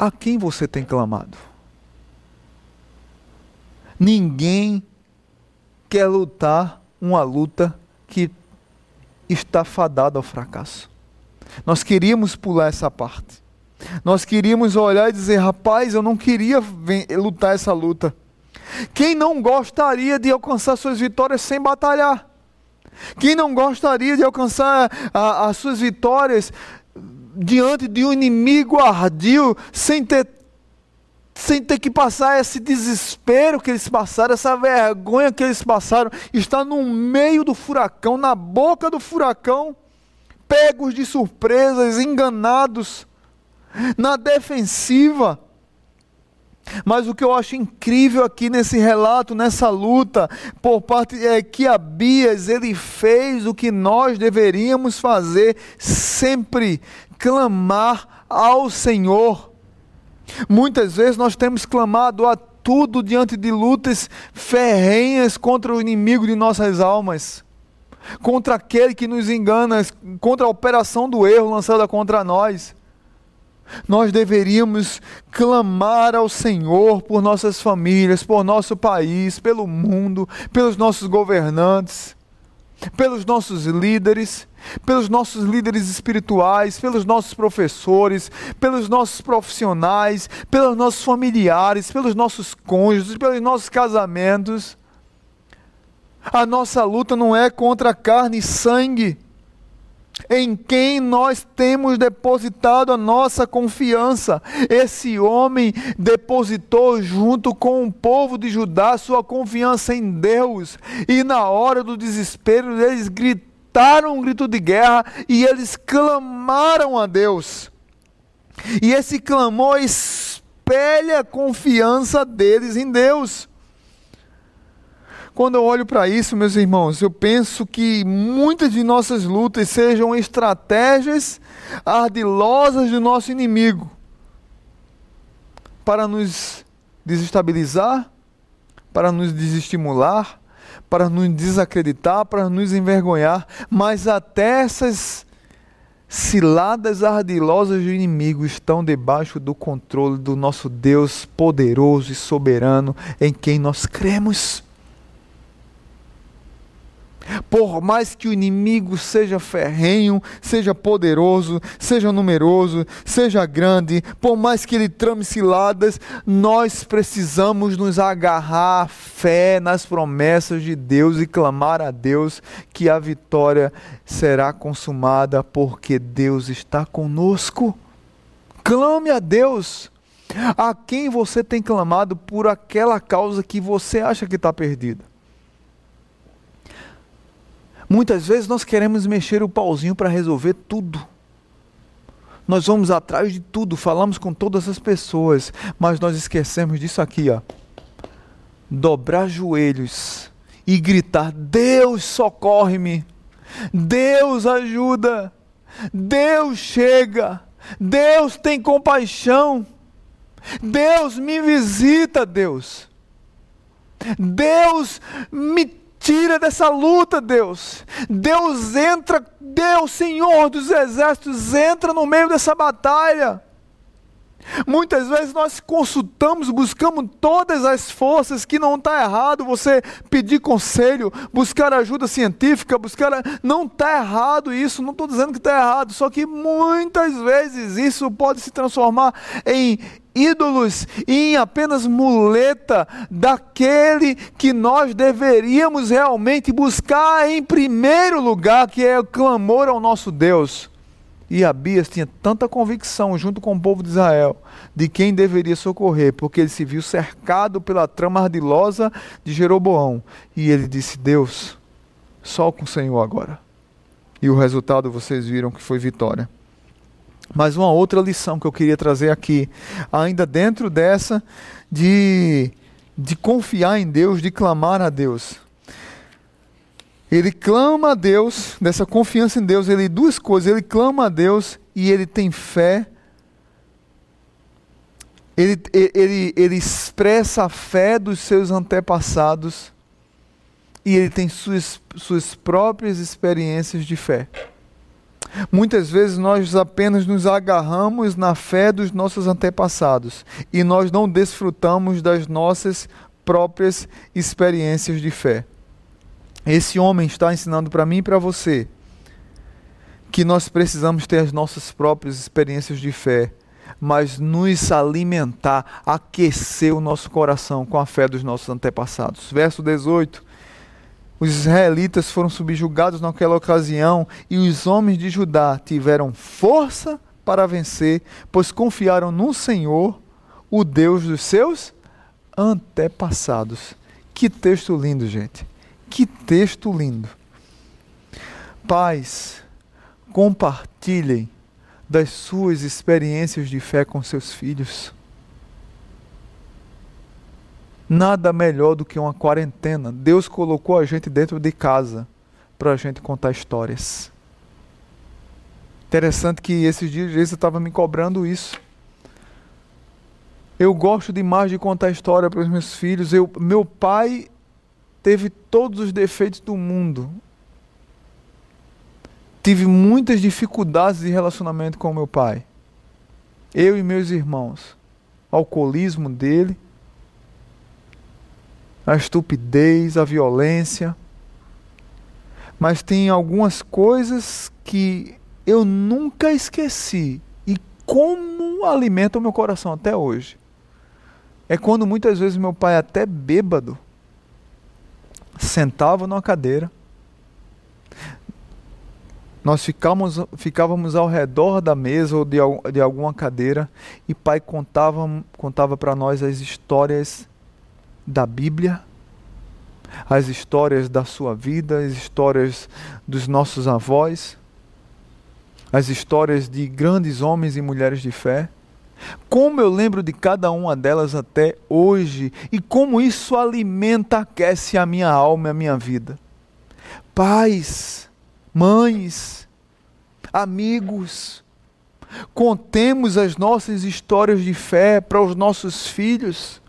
A quem você tem clamado? Ninguém quer lutar uma luta que está fadada ao fracasso. Nós queríamos pular essa parte. Nós queríamos olhar e dizer: rapaz, eu não queria lutar essa luta. Quem não gostaria de alcançar suas vitórias sem batalhar? Quem não gostaria de alcançar as suas vitórias diante de um inimigo ardio, sem ter sem ter que passar esse desespero que eles passaram, essa vergonha que eles passaram, está no meio do furacão, na boca do furacão, pegos de surpresas, enganados, na defensiva. Mas o que eu acho incrível aqui nesse relato, nessa luta, por parte é que Abias ele fez o que nós deveríamos fazer sempre, clamar ao Senhor Muitas vezes nós temos clamado a tudo diante de lutas ferrenhas contra o inimigo de nossas almas, contra aquele que nos engana, contra a operação do erro lançada contra nós. Nós deveríamos clamar ao Senhor por nossas famílias, por nosso país, pelo mundo, pelos nossos governantes pelos nossos líderes, pelos nossos líderes espirituais, pelos nossos professores, pelos nossos profissionais, pelos nossos familiares, pelos nossos cônjuges, pelos nossos casamentos. A nossa luta não é contra carne e sangue em quem nós temos depositado a nossa confiança. Esse homem depositou junto com o povo de Judá sua confiança em Deus, e na hora do desespero eles gritaram um grito de guerra e eles clamaram a Deus. E esse clamor espelha a confiança deles em Deus. Quando eu olho para isso, meus irmãos, eu penso que muitas de nossas lutas sejam estratégias ardilosas do nosso inimigo para nos desestabilizar, para nos desestimular, para nos desacreditar, para nos envergonhar, mas até essas ciladas ardilosas do inimigo estão debaixo do controle do nosso Deus poderoso e soberano em quem nós cremos. Por mais que o inimigo seja ferrenho, seja poderoso, seja numeroso, seja grande, por mais que ele trame ciladas, nós precisamos nos agarrar à fé nas promessas de Deus e clamar a Deus que a vitória será consumada, porque Deus está conosco. Clame a Deus. A quem você tem clamado por aquela causa que você acha que está perdida? Muitas vezes nós queremos mexer o pauzinho para resolver tudo. Nós vamos atrás de tudo, falamos com todas as pessoas, mas nós esquecemos disso aqui, ó. Dobrar joelhos e gritar: Deus socorre-me. Deus ajuda. Deus chega. Deus tem compaixão. Deus me visita, Deus. Deus me tira dessa luta, Deus. Deus entra, Deus, Senhor dos exércitos, entra no meio dessa batalha. Muitas vezes nós consultamos, buscamos todas as forças que não está errado você pedir conselho, buscar ajuda científica, buscar. Não está errado isso, não estou dizendo que está errado, só que muitas vezes isso pode se transformar em ídolos e em apenas muleta daquele que nós deveríamos realmente buscar em primeiro lugar, que é o clamor ao nosso Deus. E Abias tinha tanta convicção, junto com o povo de Israel, de quem deveria socorrer, porque ele se viu cercado pela trama ardilosa de Jeroboão. E ele disse: Deus, só com o Senhor agora. E o resultado vocês viram que foi vitória. Mas uma outra lição que eu queria trazer aqui, ainda dentro dessa, de, de confiar em Deus, de clamar a Deus. Ele clama a Deus, dessa confiança em Deus, ele duas coisas, ele clama a Deus e ele tem fé. Ele, ele, ele expressa a fé dos seus antepassados e ele tem suas, suas próprias experiências de fé. Muitas vezes nós apenas nos agarramos na fé dos nossos antepassados e nós não desfrutamos das nossas próprias experiências de fé. Esse homem está ensinando para mim e para você que nós precisamos ter as nossas próprias experiências de fé, mas nos alimentar, aquecer o nosso coração com a fé dos nossos antepassados. Verso 18. Os israelitas foram subjugados naquela ocasião e os homens de Judá tiveram força para vencer, pois confiaram no Senhor, o Deus dos seus antepassados. Que texto lindo, gente. Que texto lindo. Pais, compartilhem das suas experiências de fé com seus filhos. Nada melhor do que uma quarentena. Deus colocou a gente dentro de casa para a gente contar histórias. Interessante que esses dias Jesus estava me cobrando isso. Eu gosto demais de contar história para os meus filhos. Eu, meu pai teve todos os defeitos do mundo. Tive muitas dificuldades de relacionamento com meu pai. Eu e meus irmãos. O alcoolismo dele, a estupidez, a violência. Mas tem algumas coisas que eu nunca esqueci e como alimenta o meu coração até hoje. É quando muitas vezes meu pai, até bêbado, sentava numa cadeira, nós ficávamos, ficávamos ao redor da mesa ou de, de alguma cadeira e pai contava, contava para nós as histórias da Bíblia, as histórias da sua vida, as histórias dos nossos avós, as histórias de grandes homens e mulheres de fé. Como eu lembro de cada uma delas até hoje e como isso alimenta, aquece a minha alma e a minha vida. Pais, mães, amigos, contemos as nossas histórias de fé para os nossos filhos,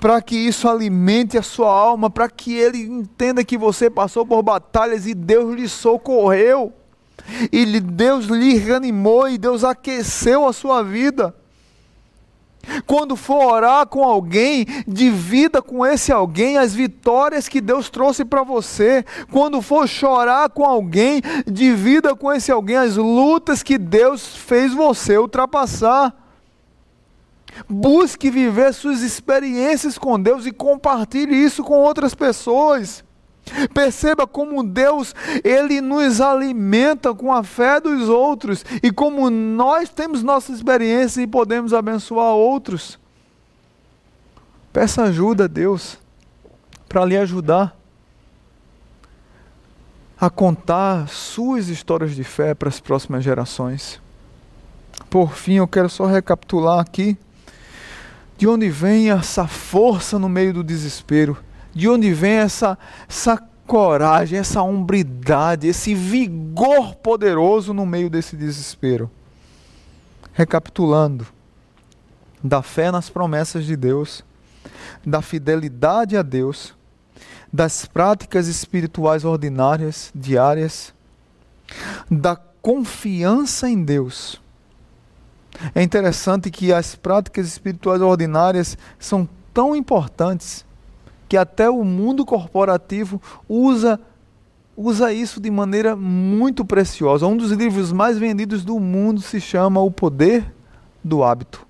para que isso alimente a sua alma, para que ele entenda que você passou por batalhas e Deus lhe socorreu e Deus lhe reanimou e Deus aqueceu a sua vida. Quando for orar com alguém, divida com esse alguém as vitórias que Deus trouxe para você. Quando for chorar com alguém, divida com esse alguém as lutas que Deus fez você ultrapassar. Busque viver suas experiências com Deus e compartilhe isso com outras pessoas. Perceba como Deus, ele nos alimenta com a fé dos outros e como nós temos nossa experiência e podemos abençoar outros. Peça ajuda a Deus para lhe ajudar a contar suas histórias de fé para as próximas gerações. Por fim, eu quero só recapitular aqui de onde vem essa força no meio do desespero de onde vem essa, essa coragem, essa hombridade, esse vigor poderoso no meio desse desespero? Recapitulando, da fé nas promessas de Deus, da fidelidade a Deus, das práticas espirituais ordinárias, diárias, da confiança em Deus. É interessante que as práticas espirituais ordinárias são tão importantes que até o mundo corporativo usa usa isso de maneira muito preciosa. Um dos livros mais vendidos do mundo se chama O Poder do Hábito.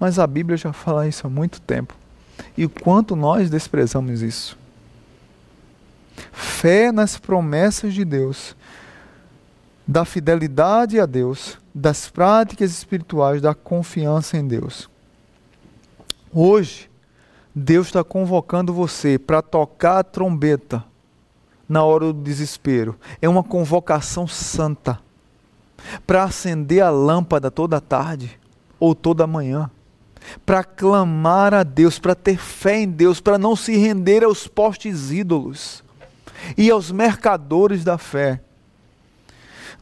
Mas a Bíblia já fala isso há muito tempo. E o quanto nós desprezamos isso. Fé nas promessas de Deus, da fidelidade a Deus, das práticas espirituais, da confiança em Deus. Hoje, Deus está convocando você para tocar a trombeta na hora do desespero. É uma convocação santa para acender a lâmpada toda tarde ou toda manhã, para clamar a Deus, para ter fé em Deus, para não se render aos postes ídolos e aos mercadores da fé.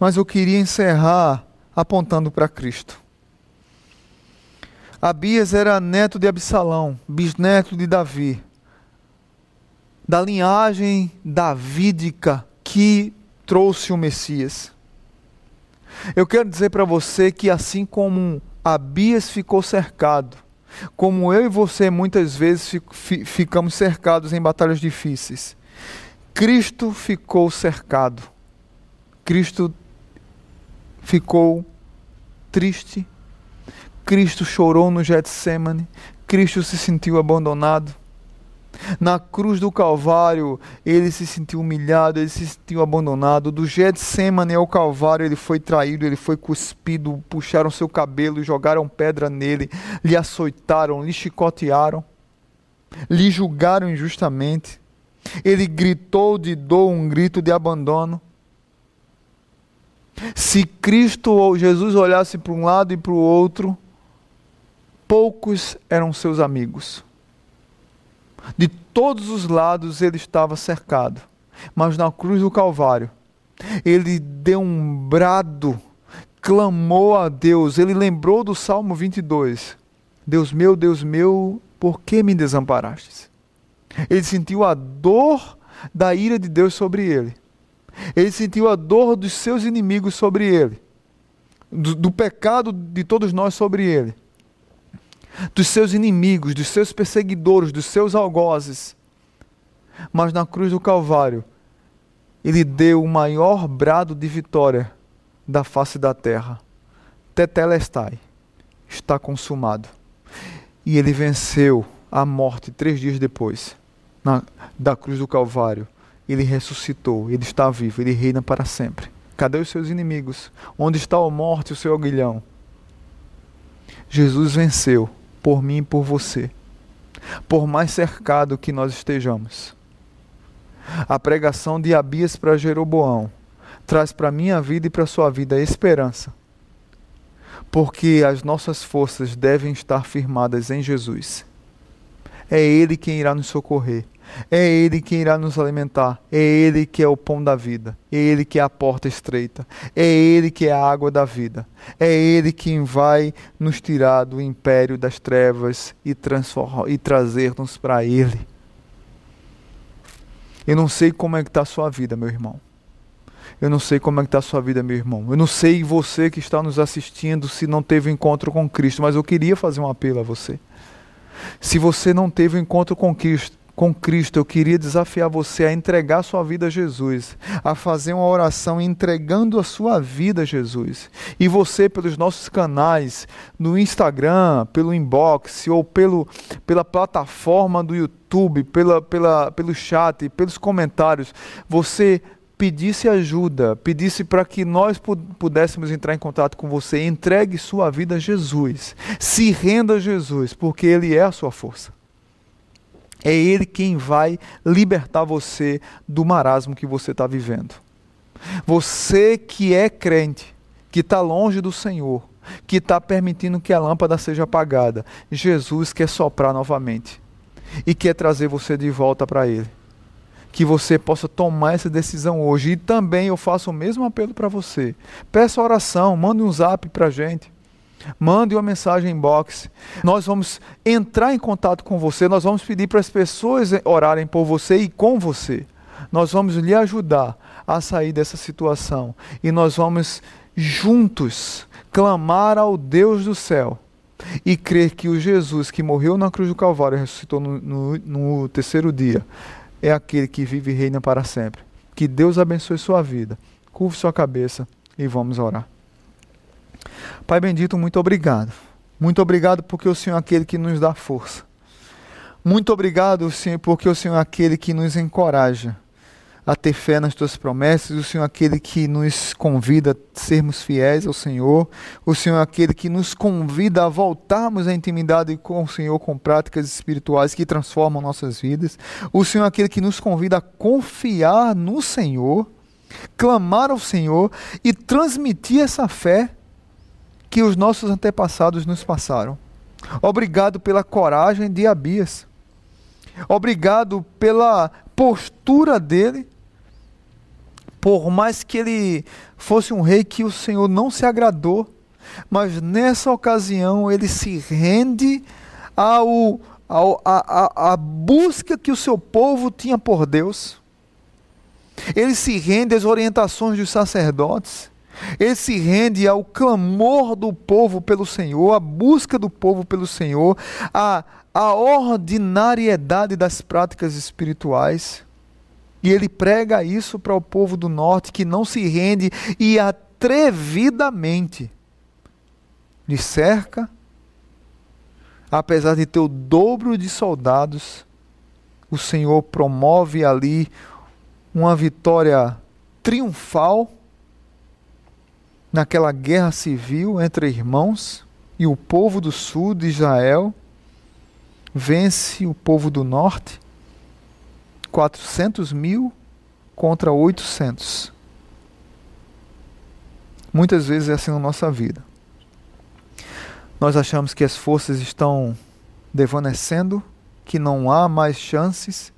Mas eu queria encerrar apontando para Cristo. Abias era neto de Absalão, bisneto de Davi, da linhagem davídica que trouxe o Messias. Eu quero dizer para você que assim como Abias ficou cercado, como eu e você muitas vezes ficamos cercados em batalhas difíceis, Cristo ficou cercado. Cristo ficou triste. Cristo chorou no Getsemane. Cristo se sentiu abandonado. Na cruz do Calvário, ele se sentiu humilhado, ele se sentiu abandonado. Do Getsemane ao Calvário, ele foi traído, ele foi cuspido, puxaram seu cabelo, jogaram pedra nele, lhe açoitaram, lhe chicotearam, lhe julgaram injustamente. Ele gritou de dor, um grito de abandono. Se Cristo ou Jesus olhasse para um lado e para o outro, poucos eram seus amigos. De todos os lados ele estava cercado. Mas na cruz do Calvário, ele deu um brado, clamou a Deus. Ele lembrou do Salmo 22. Deus meu, Deus meu, por que me desamparastes? Ele sentiu a dor da ira de Deus sobre ele. Ele sentiu a dor dos seus inimigos sobre ele. Do, do pecado de todos nós sobre ele dos seus inimigos, dos seus perseguidores, dos seus algozes. Mas na cruz do Calvário, ele deu o maior brado de vitória da face da terra. Tetelestai, está consumado. E ele venceu a morte três dias depois, na, da cruz do Calvário. Ele ressuscitou, ele está vivo, ele reina para sempre. Cadê os seus inimigos? Onde está a morte, o seu aguilhão? Jesus venceu por mim e por você, por mais cercado que nós estejamos. A pregação de Abias para Jeroboão traz para a minha vida e para a sua vida a esperança, porque as nossas forças devem estar firmadas em Jesus. É Ele quem irá nos socorrer. É Ele quem irá nos alimentar. É Ele que é o pão da vida. É Ele que é a porta estreita. É Ele que é a água da vida. É Ele quem vai nos tirar do império das trevas e, e trazer-nos para Ele. Eu não sei como é que está a sua vida, meu irmão. Eu não sei como é que está a sua vida, meu irmão. Eu não sei você que está nos assistindo se não teve encontro com Cristo, mas eu queria fazer um apelo a você. Se você não teve encontro com Cristo, com Cristo, eu queria desafiar você a entregar sua vida a Jesus, a fazer uma oração entregando a sua vida a Jesus. E você, pelos nossos canais, no Instagram, pelo inbox ou pelo, pela plataforma do YouTube, pela, pela, pelo chat, pelos comentários, você pedisse ajuda, pedisse para que nós pudéssemos entrar em contato com você, entregue sua vida a Jesus, se renda a Jesus, porque Ele é a sua força. É Ele quem vai libertar você do marasmo que você está vivendo. Você que é crente, que está longe do Senhor, que está permitindo que a lâmpada seja apagada, Jesus quer soprar novamente e quer trazer você de volta para Ele. Que você possa tomar essa decisão hoje. E também eu faço o mesmo apelo para você. Peça oração, mande um zap para a gente. Mande uma mensagem inbox. Nós vamos entrar em contato com você. Nós vamos pedir para as pessoas orarem por você e com você. Nós vamos lhe ajudar a sair dessa situação. E nós vamos juntos clamar ao Deus do céu e crer que o Jesus que morreu na cruz do Calvário e ressuscitou no, no, no terceiro dia é aquele que vive e reina para sempre. Que Deus abençoe sua vida. Curve sua cabeça e vamos orar. Pai bendito, muito obrigado. Muito obrigado porque o Senhor é aquele que nos dá força. Muito obrigado, Senhor, porque o Senhor é aquele que nos encoraja a ter fé nas tuas promessas, o Senhor é aquele que nos convida a sermos fiéis ao Senhor, o Senhor é aquele que nos convida a voltarmos à intimidade com o Senhor com práticas espirituais que transformam nossas vidas, o Senhor é aquele que nos convida a confiar no Senhor, clamar ao Senhor e transmitir essa fé que os nossos antepassados nos passaram. Obrigado pela coragem de Abias. Obrigado pela postura dele. Por mais que ele fosse um rei que o Senhor não se agradou, mas nessa ocasião ele se rende ao, ao, a, a, a busca que o seu povo tinha por Deus. Ele se rende às orientações dos sacerdotes. Ele se rende ao clamor do povo pelo Senhor, à busca do povo pelo Senhor, à, à ordinariedade das práticas espirituais. E ele prega isso para o povo do norte que não se rende e atrevidamente lhe cerca, apesar de ter o dobro de soldados, o Senhor promove ali uma vitória triunfal naquela guerra civil entre irmãos, e o povo do sul de Israel vence o povo do norte, 400 mil contra 800. Muitas vezes é assim na nossa vida. Nós achamos que as forças estão devanecendo, que não há mais chances,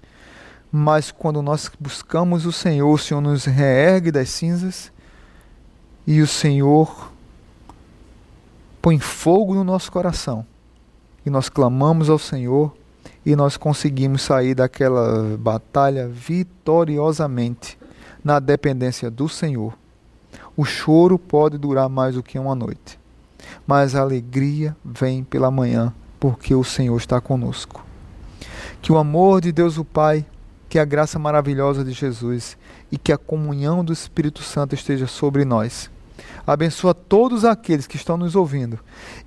mas quando nós buscamos o Senhor, o Senhor nos reergue das cinzas e o Senhor põe fogo no nosso coração. E nós clamamos ao Senhor e nós conseguimos sair daquela batalha vitoriosamente na dependência do Senhor. O choro pode durar mais do que uma noite, mas a alegria vem pela manhã, porque o Senhor está conosco. Que o amor de Deus o Pai, que a graça maravilhosa de Jesus e que a comunhão do Espírito Santo esteja sobre nós. Abençoa todos aqueles que estão nos ouvindo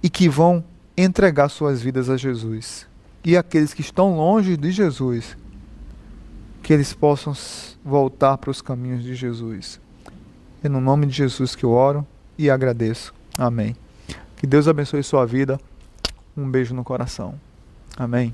e que vão entregar suas vidas a Jesus. E aqueles que estão longe de Jesus, que eles possam voltar para os caminhos de Jesus. É no nome de Jesus que eu oro e agradeço. Amém. Que Deus abençoe sua vida. Um beijo no coração. Amém.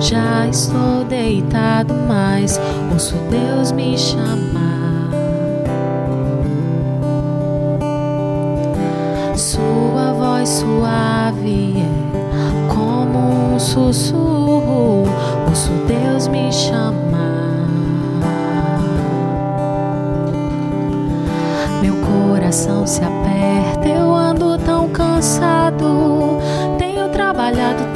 Já estou deitado, mas ouço Deus me chamar. Sua voz suave é como um sussurro. Ouço Deus me chamar. Meu coração se aperta, eu ando tão cansado. Tenho trabalhado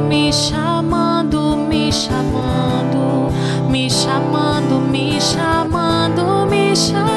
me chamando, me chamando, me chamando, me chamando, me chamando.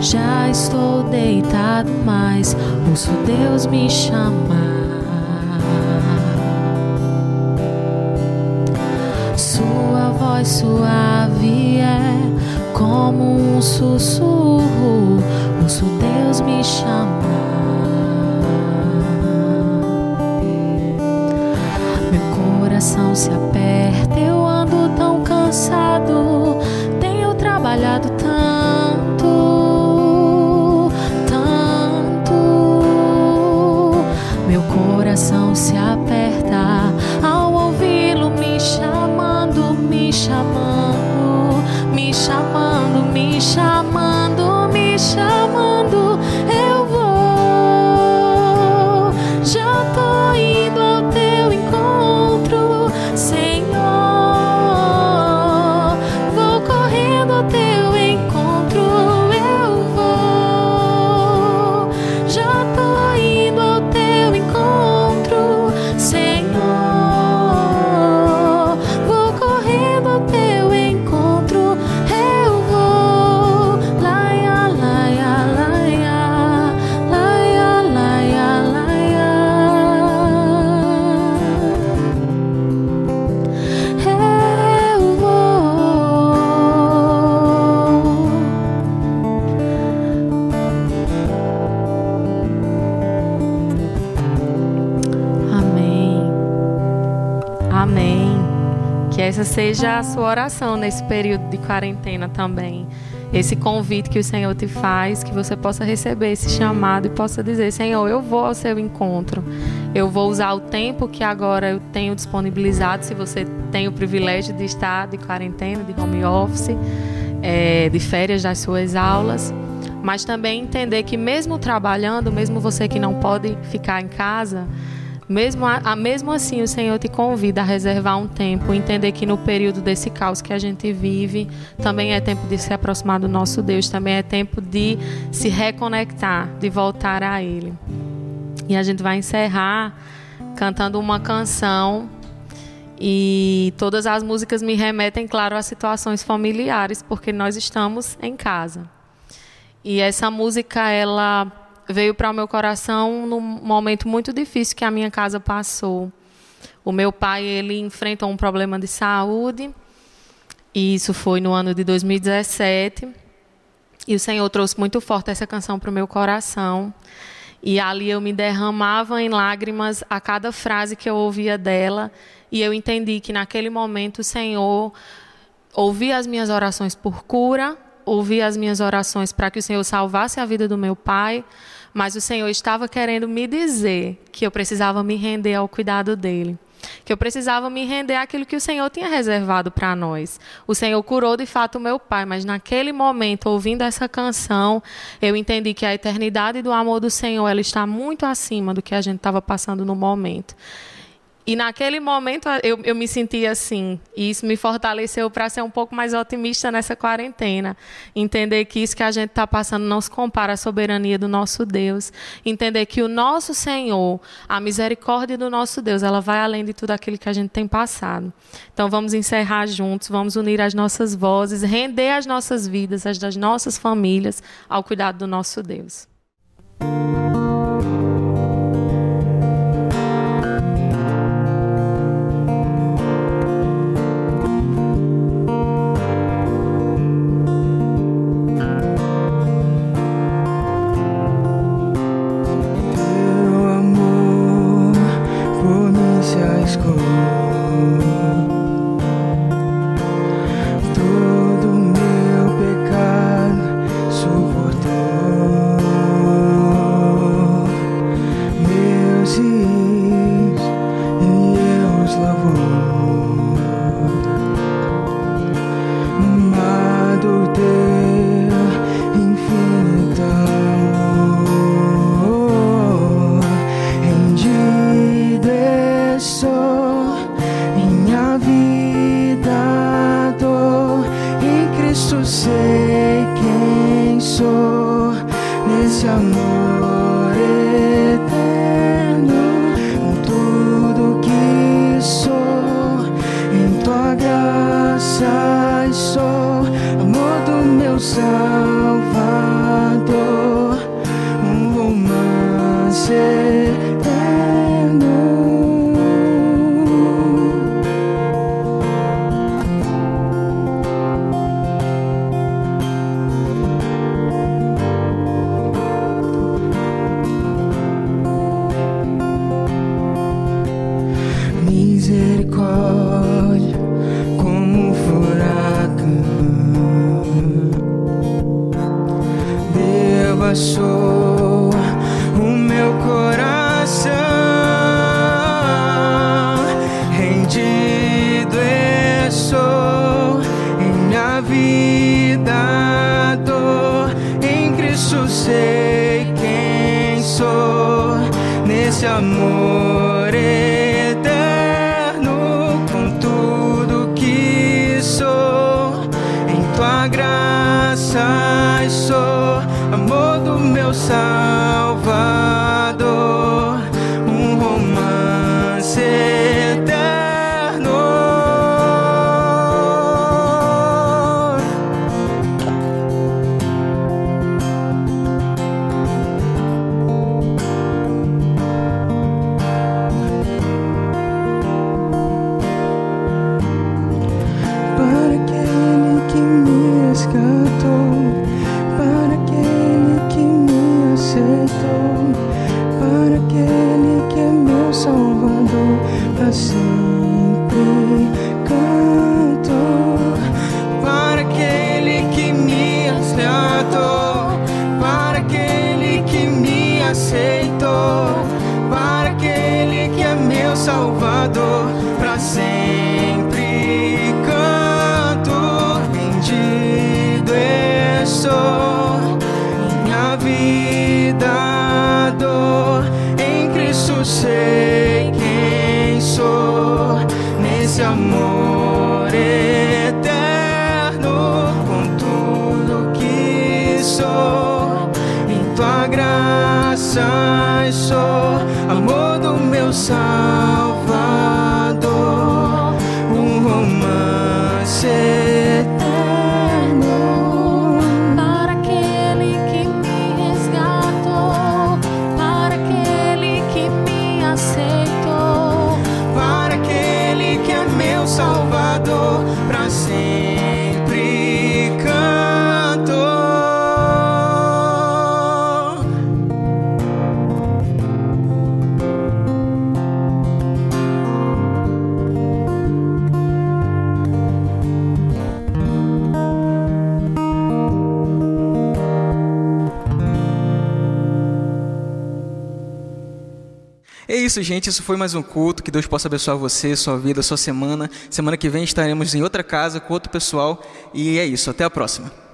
Já estou deitado, mas ouço Deus me chamar. Sua voz suave é como um sussurro, ouço Deus me chamar. Meu coração se aperta, eu chamando, seja a sua oração nesse período de quarentena também. Esse convite que o Senhor te faz, que você possa receber esse chamado e possa dizer: Senhor, eu vou ao seu encontro. Eu vou usar o tempo que agora eu tenho disponibilizado. Se você tem o privilégio de estar de quarentena, de home office, eh, de férias das suas aulas, mas também entender que mesmo trabalhando, mesmo você que não pode ficar em casa, mesmo, a, a- mesmo assim, o Senhor te convida a reservar um tempo, entender que no período desse caos que a gente vive, também é tempo de se aproximar do nosso Deus, também é tempo de se reconectar, de voltar a Ele. E a gente vai encerrar cantando uma canção. E todas as músicas me remetem, claro, a situações familiares, porque nós estamos em casa. E essa música, ela veio para o meu coração num momento muito difícil que a minha casa passou. O meu pai, ele enfrentou um problema de saúde, e isso foi no ano de 2017. E o Senhor trouxe muito forte essa canção para o meu coração. E ali eu me derramava em lágrimas a cada frase que eu ouvia dela. E eu entendi que naquele momento o Senhor ouvia as minhas orações por cura, ouvia as minhas orações para que o Senhor salvasse a vida do meu pai, mas o Senhor estava querendo me dizer que eu precisava me render ao cuidado dele. Que eu precisava me render àquilo que o Senhor tinha reservado para nós. O Senhor curou de fato o meu pai, mas naquele momento, ouvindo essa canção, eu entendi que a eternidade do amor do Senhor ela está muito acima do que a gente estava passando no momento. E naquele momento eu, eu me senti assim, e isso me fortaleceu para ser um pouco mais otimista nessa quarentena. Entender que isso que a gente está passando não se compara à soberania do nosso Deus. Entender que o nosso Senhor, a misericórdia do nosso Deus, ela vai além de tudo aquilo que a gente tem passado. Então vamos encerrar juntos, vamos unir as nossas vozes, render as nossas vidas, as das nossas famílias, ao cuidado do nosso Deus. Teu por mim isso, gente. Isso foi mais um culto. Que Deus possa abençoar você, sua vida, sua semana. Semana que vem estaremos em outra casa com outro pessoal. E é isso. Até a próxima.